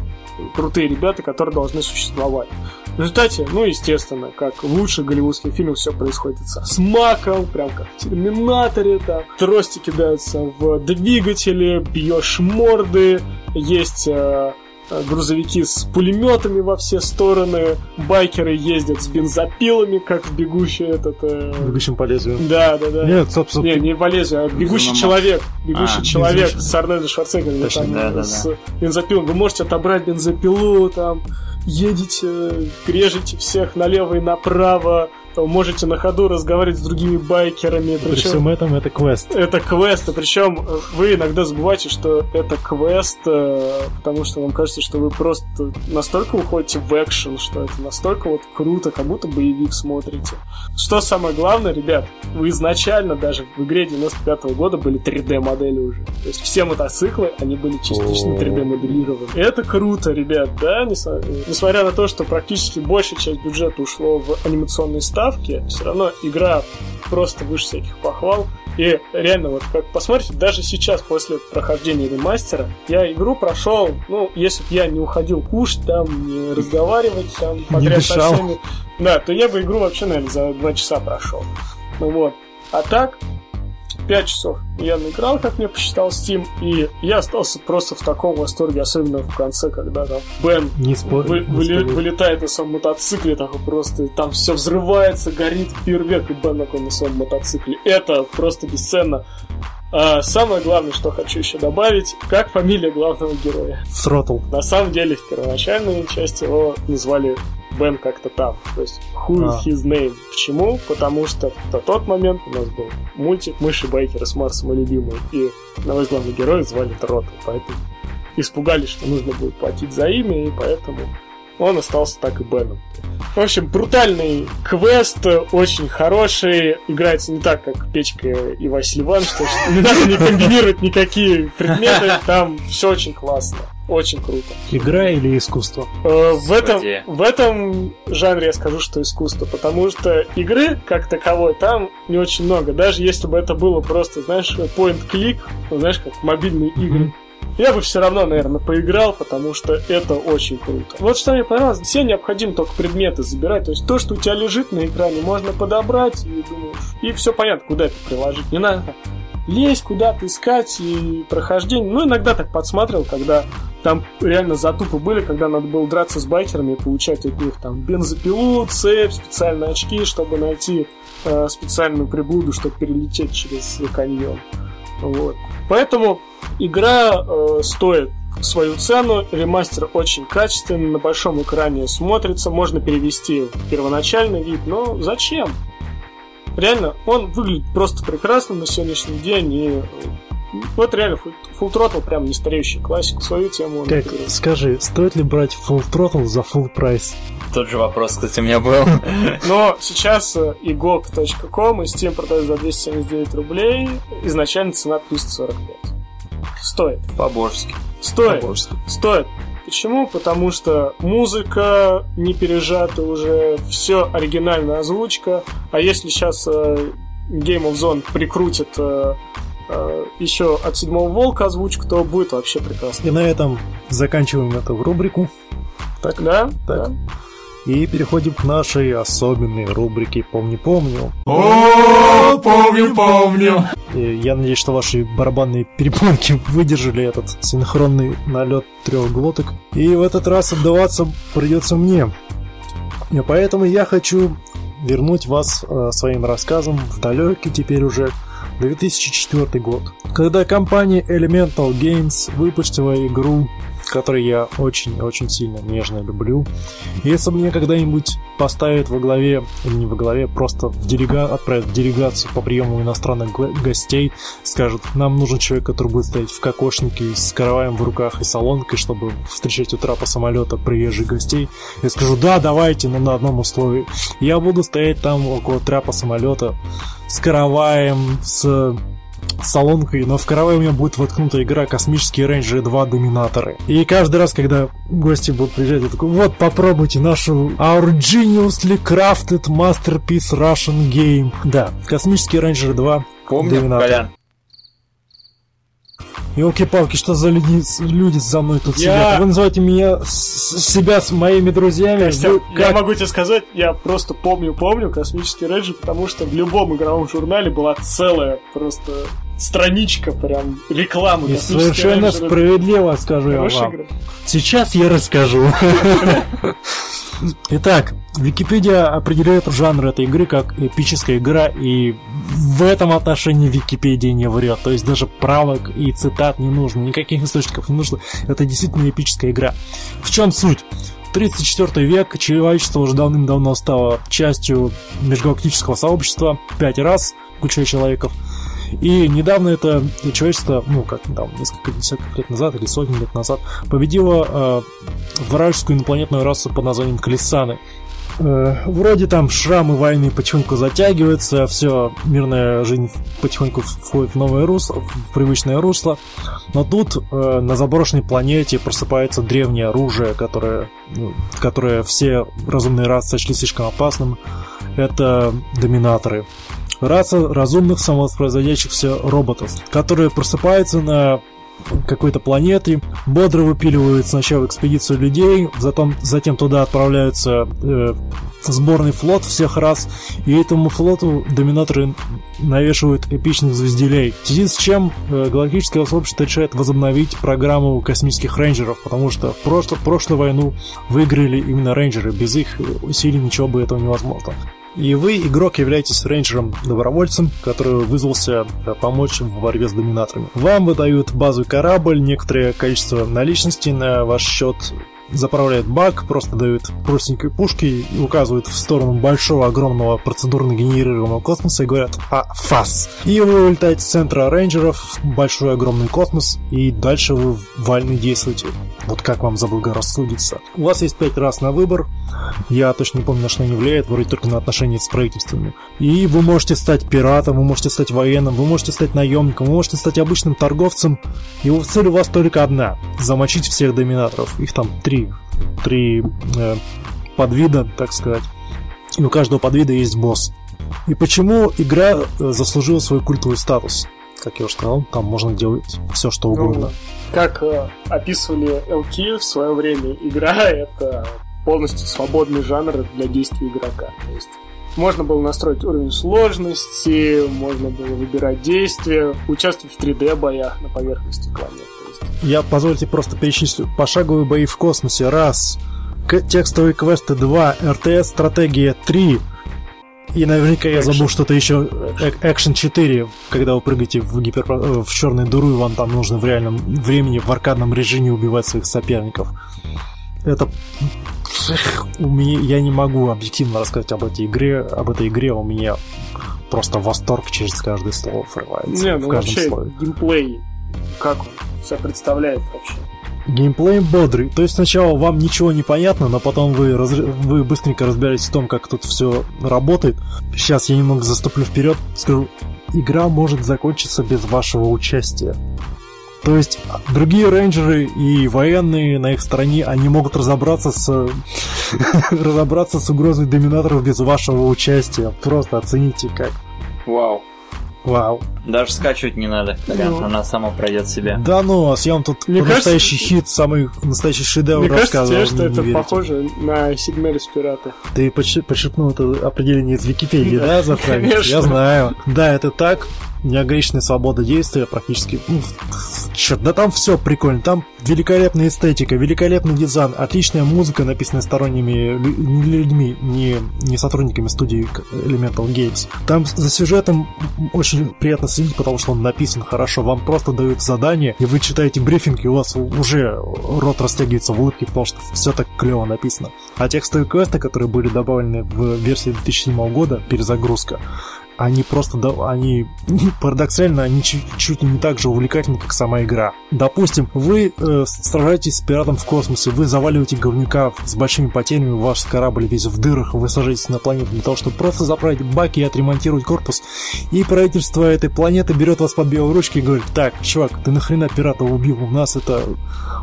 крутые ребята, которые должны существовать. В результате, ну, естественно, как в лучших голливудских фильмах все происходит со смаком, прям как в Терминаторе, там, трости кидаются в двигатели, бьешь морды, есть э, э, грузовики с пулеметами во все стороны, байкеры ездят с бензопилами, как в бегущий этот... э, Бегущим по лезвию. Да, да, да. Нет, стоп. Не, не по лезвию, а бегущий человек. Бегущий А, человек бензин- с Арнольдом Шварценеггером. Точно, там, да, да, с бензопилом. Вы можете отобрать бензопилу, там, едете, режете всех налево и направо, можете на ходу разговаривать с другими байкерами. При Причем всем этом это квест. это квест, причем э, вы иногда забываете, что это квест, э, потому что вам кажется, что вы просто настолько уходите в экшен, что это настолько вот круто, как будто боевик смотрите. Что самое главное, ребят, вы изначально даже в игре 95 года были 3D-модели уже. То есть все мотоциклы, они были частично О. 3D-моделированы. Это круто, ребят, да? Несмотря несмотря на то, что практически большая часть бюджета ушло в анимационные ставки, все равно игра просто выше всяких похвал. И реально, вот как посмотрите, даже сейчас, после прохождения ремастера, я игру прошел, ну, если бы я не уходил кушать, там, не разговаривать, там, подряд со всеми, да, то я бы игру вообще, наверное, за два часа прошел. Ну вот. А так, 5 часов я наиграл, как мне посчитал Steam, и я остался просто в таком восторге, особенно в конце, когда там Бен Не спорю. вы- не выли- вылетает на своем мотоцикле, такой просто там все взрывается, горит фейерверк, и Бен такой на своем мотоцикле. Это просто бесценно. А самое главное, что хочу еще добавить, как фамилия главного героя. Тhrottle. На самом деле, в первоначальной части его назвали Бен как-то там. То есть, who is А. his name? Почему? Потому что на тот момент у нас был мультик «Мыши Байкера» с Марсом мой любимый, и одного из главных героев звали Тротл, поэтому испугались, что нужно будет платить за имя, и поэтому он остался так и Беном. В общем, брутальный квест, очень хороший, играется не так, как Печка и Василий Иванович, то есть не надо не комбинировать никакие предметы, там все очень классно, очень круто. Игра или искусство? Э, В этом, в этом жанре я скажу, что искусство, потому что игры, как таковой, там не очень много. Даже если бы это было просто, знаешь, point-click, знаешь, как мобильные игры, я бы все равно, наверное, поиграл, потому что это очень круто. Вот что мне понравилось, все необходимо только предметы забирать. То есть то, что у тебя лежит на экране, можно подобрать и думаешь, и все понятно, куда это приложить. Не надо лезть куда-то, искать и прохождение. Ну, иногда так подсматривал, когда там реально затупы были, когда надо было драться с байкерами и получать от них там бензопилу, цепь, специальные очки, чтобы найти э, специальную приблуду, чтобы перелететь через каньон. Вот. Поэтому игра э, стоит свою цену, ремастер очень качественный, на большом экране смотрится, можно перевести в первоначальный вид, но зачем? Реально, он выглядит просто прекрасно на сегодняшний день, и вот реально Full, Throttle прям не стареющий классик, свою тему он Как, открыл. скажи, стоит ли брать Full Throttle за full прайс? Тот же вопрос, кстати, у меня был. Но сейчас э, и GOG.com и Steam продают за 279 рублей, изначально цена 345. Стоит. По-божески. Стоит. Стоит. Почему? Потому что музыка не пережата уже, все оригинальная озвучка. А если сейчас э, Game of Zone прикрутит э, еще от седьмого волка озвучку, то будет вообще прекрасно. И на этом заканчиваем эту рубрику. Так, да? Так. Да. И переходим к нашей особенной рубрике «Помни-помню». О, помню, помню. И я надеюсь, что ваши барабанные перепонки выдержали этот синхронный налет трех глоток. И в этот раз отдаваться придется мне. И поэтому я хочу вернуть вас э, своим рассказом в далекий теперь уже 2004 год, когда компания Elemental Games выпустила игру, которую я очень-очень сильно нежно люблю. Если мне когда-нибудь поставят во главе, или не во главе, просто в делега... отправят в делегацию по приему иностранных гостей, скажут, нам нужен человек, который будет стоять в кокошнике с караваем в руках и солонкой, чтобы встречать у трапа самолета приезжих гостей. Я скажу, да, давайте, но на одном условии. Я буду стоять там около трапа самолета с караваем, с салонкой, но в каравай у меня будет воткнута игра «Космические рейнджеры 2. Доминаторы». И каждый раз, когда гости будут приезжать, я такой, вот, попробуйте нашу Our Geniusly Crafted Masterpiece Russian Game. Да, «Космические рейнджеры 2. Помню, Доминатор». Колян? Елки-палки, что за люди, люди за мной тут Я- сидят? Вы называете меня, с- себя с моими друзьями? Костян, Вы я как? могу тебе сказать, я просто помню-помню космический рейнджер, потому что в любом игровом журнале была целая просто страничка прям рекламы И «Космические совершенно рейнджеры». справедливо скажу я Хорошая вам. игра. Сейчас я расскажу. Итак, Википедия определяет жанр этой игры как эпическая игра, и в этом отношении Википедия не врет. То есть даже правок и цитат не нужно, никаких источников не нужно. Это действительно эпическая игра. В чем суть? 34 век человечество уже давным-давно стало частью межгалактического сообщества пять раз, включая человеков. И недавно это человечество, ну, как там, несколько десятков лет назад или сотни лет назад, победило э, вражескую инопланетную расу под названием Клисаны. Э, вроде там шрамы войны потихоньку затягиваются, все, мирная жизнь потихоньку входит в новое русло, в привычное русло. Но тут э, на заброшенной планете просыпается древнее оружие, которое, ну, которое все разумные расы сочли слишком опасным. Это доминаторы. Раса разумных самовоспроизводящихся роботов, которые просыпаются на какой-то планете, бодро выпиливают сначала экспедицию людей, затем, затем туда отправляются э, сборный флот всех раз, и этому флоту доминаторы навешивают эпичных звезделей. В связи с чем э, галактическое сообщество решает возобновить программу космических рейнджеров, потому что в прошло, прошлую войну выиграли именно рейнджеры, без их усилий ничего бы этого невозможно. И вы, игрок, являетесь рейнджером-добровольцем, который вызвался э, помочь в борьбе с доминаторами. Вам выдают базовый корабль, некоторое количество наличности на ваш счет, заправляют бак, просто дают простенькой пушки и указывают в сторону большого, огромного процедурно генерируемого космоса и говорят «А, фас!». И вы улетаете с центра рейнджеров в большой, огромный космос, и дальше вы вольны действуете. Вот как вам заблагорассудится. У вас есть пять раз на выбор. Я точно не помню, на что они влияют, вроде только на отношения с правительствами. И вы можете стать пиратом, вы можете стать военным, вы можете стать наемником, вы можете стать обычным торговцем. И цель у вас только одна – замочить всех доминаторов. Их там три. Три э, подвида, так сказать. И у каждого подвида есть босс. И почему игра э, заслужила свой культовый статус? Как я уже сказал, там можно делать все, что угодно. Ну, как э, описывали LK в свое время, игра это полностью свободный жанр для действий игрока. То есть можно было настроить уровень сложности, можно было выбирать действия, участвовать в 3D-боях на поверхности планеты. Я, позвольте, просто перечислю. Пошаговые бои в космосе – раз. Текстовые квесты – два. РТС стратегия – три. И наверняка я забыл что-то еще. Action 4, когда вы прыгаете в, гипер... Э, в черную дыру, и вам там нужно в реальном времени, в аркадном режиме убивать своих соперников. Это у меня я не могу объективно рассказать об этой игре, об этой игре у меня просто восторг через каждое слово врывается. Не, ну в каждом вообще слове. геймплей, как он себя представляет вообще? Геймплей бодрый. То есть сначала вам ничего не понятно, но потом вы, раз... вы быстренько разбираетесь в том, как тут все работает. Сейчас я немного заступлю вперед, скажу, игра может закончиться без вашего участия. То есть другие рейнджеры и военные на их стороне, они могут разобраться с разобраться с угрозой доминаторов без вашего участия. Просто оцените как. Вау. Вау. Даже скачивать не надо, ну. она сама пройдет себя. Да ну, а я вам тут Мне настоящий кажется... хит, самый настоящий шедевр Мне рассказывал. Мне кажется, что это похоже на Сигмерис Пираты. Ты почерпнул это определение из Википедии, да, Захарич? Я знаю. Да, это так неограниченная свобода действия практически. Ну, черт, да там все прикольно. Там великолепная эстетика, великолепный дизайн, отличная музыка, написанная сторонними людьми, не, не сотрудниками студии Elemental Games. Там за сюжетом очень приятно следить, потому что он написан хорошо. Вам просто дают задание, и вы читаете брифинг, и у вас уже рот растягивается в улыбке, потому что все так клево написано. А текстовые квесты, которые были добавлены в версии 2007 года, перезагрузка, они просто, да, они парадоксально, они чуть, чуть не так же увлекательны, как сама игра. Допустим, вы э, сражаетесь с пиратом в космосе, вы заваливаете говнюка с большими потерями, ваш корабль весь в дырах, вы сажаетесь на планету для того, чтобы просто заправить баки и отремонтировать корпус, и правительство этой планеты берет вас под белые ручки и говорит, так, чувак, ты нахрена пирата убил, у нас это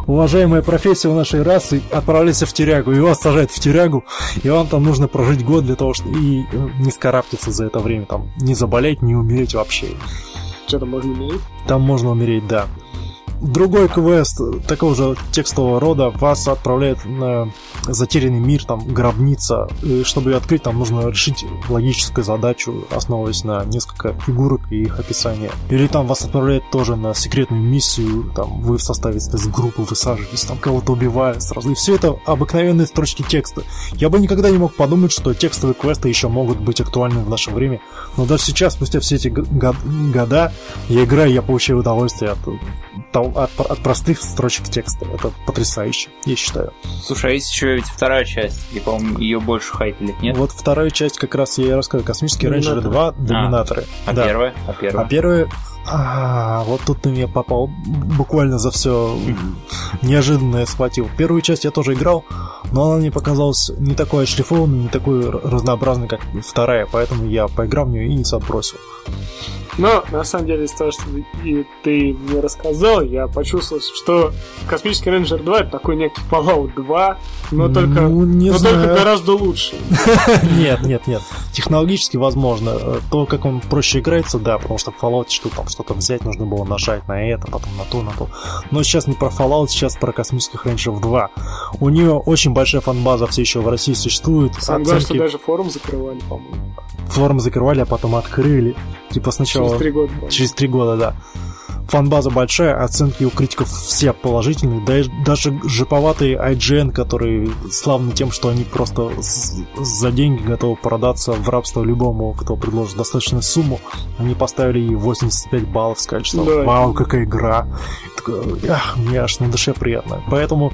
уважаемая профессия у нашей расы, отправляйся в тюрягу, и вас сажают в тюрягу, и вам там нужно прожить год для того, чтобы и э, не скарабкаться за это время, там, не заболеть, не умереть вообще. Что там можно умереть? Там можно умереть, да. Другой квест такого же текстового рода вас отправляет на затерянный мир, там, гробница. И чтобы ее открыть, там нужно решить логическую задачу, основываясь на несколько фигурок и их описания. Или там вас отправляют тоже на секретную миссию, там, вы в составе спецгруппы высаживаетесь, там, кого-то убивают сразу. И все это обыкновенные строчки текста. Я бы никогда не мог подумать, что текстовые квесты еще могут быть актуальны в наше время. Но даже сейчас, спустя все эти года, я играю, я получаю удовольствие от от, от простых строчек текста. Это потрясающе, я считаю. Слушай, а есть еще ведь вторая часть, и, по-моему, ее больше хайпили, нет? Вот вторая часть как раз я и рассказывал. Космические рейнджеры 2, Доминаторы. А, а да. первая? А первая? А первая а, вот тут ты меня попал буквально за все неожиданное схватил. Первую часть я тоже играл, но она мне показалась не такой отшлифованной, не такой разнообразной, как вторая, поэтому я поиграл в нее и не отбросил. Но, на самом деле, из того, что и ты мне рассказал, я почувствовал, что Космический Рейнджер 2 это такой некий Fallout 2, но только, Ну, не но знаю. только гораздо лучше. Нет, нет, нет. Технологически возможно. Э, То, как он проще играется, да, потому что в Fallout что там что-то взять, нужно было нажать на это, потом на то, на то. Но сейчас не про Fallout, сейчас про Космических Рейнджеров 2. У нее очень большая фанбаза все еще в России существует. Сам говорит, что Оценки даже форум закрывали, по-моему. форум закрывали, а потом открыли. Типа сначала... Через три года. Через три года, да. Фанбаза большая, оценки у критиков все положительные. Да и даже жиповатый IGN, который славны тем, что они просто за деньги готовы продаться в рабство любому, кто предложит достаточную сумму, они поставили ей 85 баллов, сказали, что Да. вау, какая игра. Ах, мне аж на душе приятно. Поэтому,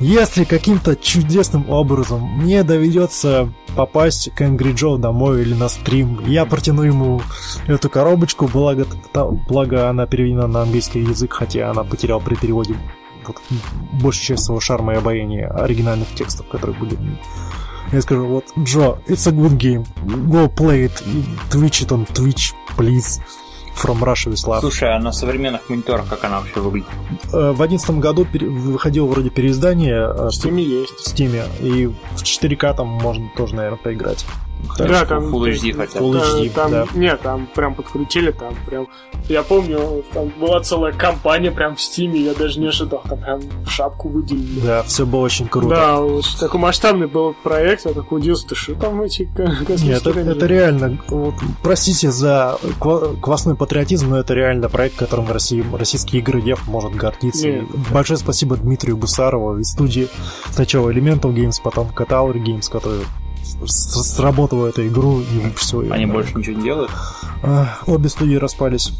если каким-то чудесным образом мне доведется попасть к Angry Joe домой или на стрим, я протяну ему эту коробочку, благо, благо она переведена на английский язык, хотя она потеряла при переводе вот, большую часть своего шарма и обаяния оригинальных текстов, которые были в ней. Я скажу, вот, Джо, it's a good game. Go play it. Twitch it on Twitch, please. From Russia with love. Слушай, а на современных мониторах как она вообще выглядит? Э, В одиннадцатом году выходило вроде переиздание э, В Steam есть. в Steam, и в 4К там можно тоже, наверное, поиграть. Так Да, там- Full HD хотя бы. Full Да, HD, там, да. Нет, там прям подкрутили, там прям... Я помню, там была целая компания прям в Стиме, я даже не ожидал, там прям шапку выделили. Да, все было очень круто. Да, очень такой масштабный был проект, я такой удивился, ты что там эти ко- космические Нет, это, рейнджеры?» это реально, вот, простите за квасной патриотизм, но это реально проект, которым Россия, российский игры дев может гордиться. Нет. Большое спасибо Дмитрию Гусарову из студии сначала Elemental Games, потом Catalyst Games, которые сработала эту игру и ее. Они больше ничего не делают? А, Обе студии распались.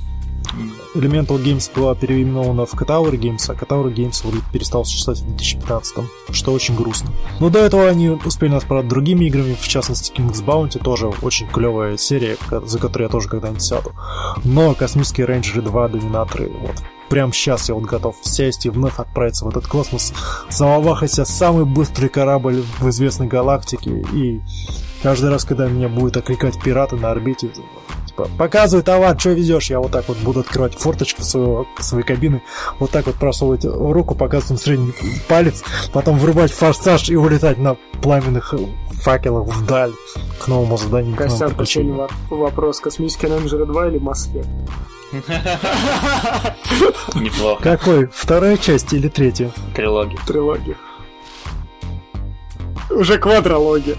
Elemental Games была переименована в Katauri Games, а Katauri Games перестал существовать в 2015 что очень грустно. Но до этого они успели нас порадовать другими играми, в частности King's Bounty, тоже очень клевая серия, за которую я тоже когда-нибудь сяду. Но Космические Рейнджеры 2 Доминаторы, вот прямо сейчас я вот готов сесть и вновь отправиться в этот космос, заволвахать себе самый быстрый корабль в известной галактике и каждый раз, когда меня будет окликать пираты на орбите, типа, показывай товар, что везешь, я вот так вот буду открывать форточку своего, своей кабины, вот так вот просовывать руку, показывать средний палец, потом врубать форсаж и улетать на пламенных факелах вдаль к новому заданию. Костян, во- вопрос. Космические рейнджеры 2 или Mass Effect? Неплохо. Какой? Вторая часть или третья? Трилогия. Трилогия. Уже квадрология.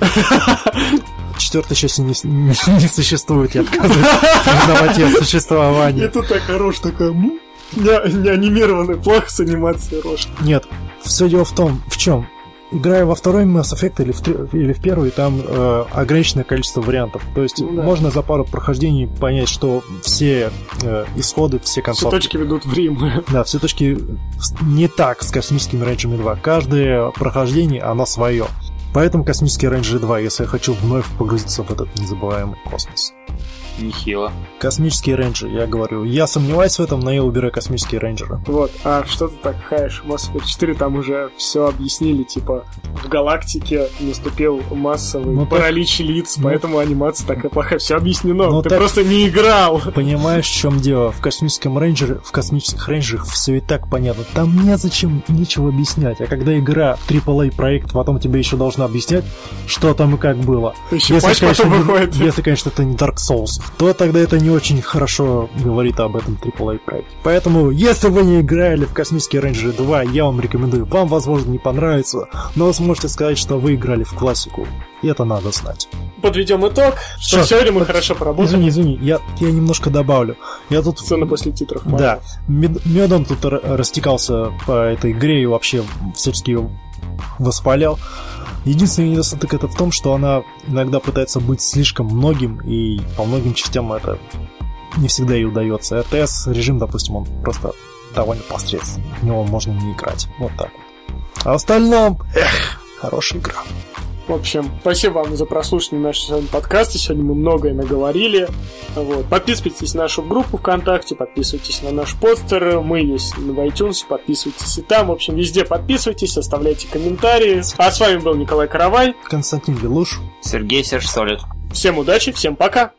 Четвертой части не, не, не существует, я отказываюсь признавать ее И существование. тут такая рожь такая... Не, не анимированная, плохо с анимацией рожь. Нет, все дело в том, в чем. Играя во второй Mass Effect или в, или в первый, там э, ограниченное количество вариантов. То есть Ну да. можно за пару прохождений понять, что все э, исходы, все Все концовки... точки ведут в Рим. Да, все точки не так с космическими рейнджерами 2. Каждое прохождение, оно свое. Поэтому космические рейнджеры 2, если я хочу вновь погрузиться в этот незабываемый космос. Нехило. Космические рейнджеры, я говорю. Я сомневаюсь в этом, но я убираю космические рейнджеры. Вот, а что ты так хаешь? Mass Effect 4 там уже все объяснили, типа, в галактике наступил массовый Ну так- паралич лиц, ну- поэтому анимация такая плохая. Все объяснено, Ну ты так- просто не играл. Понимаешь, в чем дело? В космическом рейнджере, в космических рейнджерах все и так понятно. Там незачем ничего объяснять. А когда игра AAA проект, потом тебе еще должна объяснять, что там и как было. Еще патч потом не- выходит. если, конечно, это не Dark Souls, то тогда это не очень хорошо говорит об этом AAA проекте. Поэтому, если вы не играли в Космические Рейнджеры 2, я вам рекомендую. Вам, возможно, не понравится, но вы сможете сказать, что вы играли в классику. И это надо знать. Подведем итог, что Что? сегодня мы хорошо поработали. Извини, извини, я, я немножко добавлю. Я тут Сцена после титров. да, мед- медом тут растекался по этой игре и вообще всячески ее воспалял. Единственный недостаток это в том, что она иногда пытается быть слишком многим, и по многим частям это не всегда ей удается. РТС режим, допустим, он просто довольно посредственный. В него можно не играть. Вот так вот. А в остальном, эх, хорошая игра. В общем, спасибо вам за прослушивание нашего сегодня подкаста. Сегодня мы многое наговорили. Вот. Подписывайтесь на нашу группу ВКонтакте, подписывайтесь на наш постер. Мы есть в iTunes, подписывайтесь и там. В общем, везде подписывайтесь, оставляйте комментарии. А с вами был Николай Каравай. Константин Белуш. Сергей Серж Солид. Всем удачи, всем пока!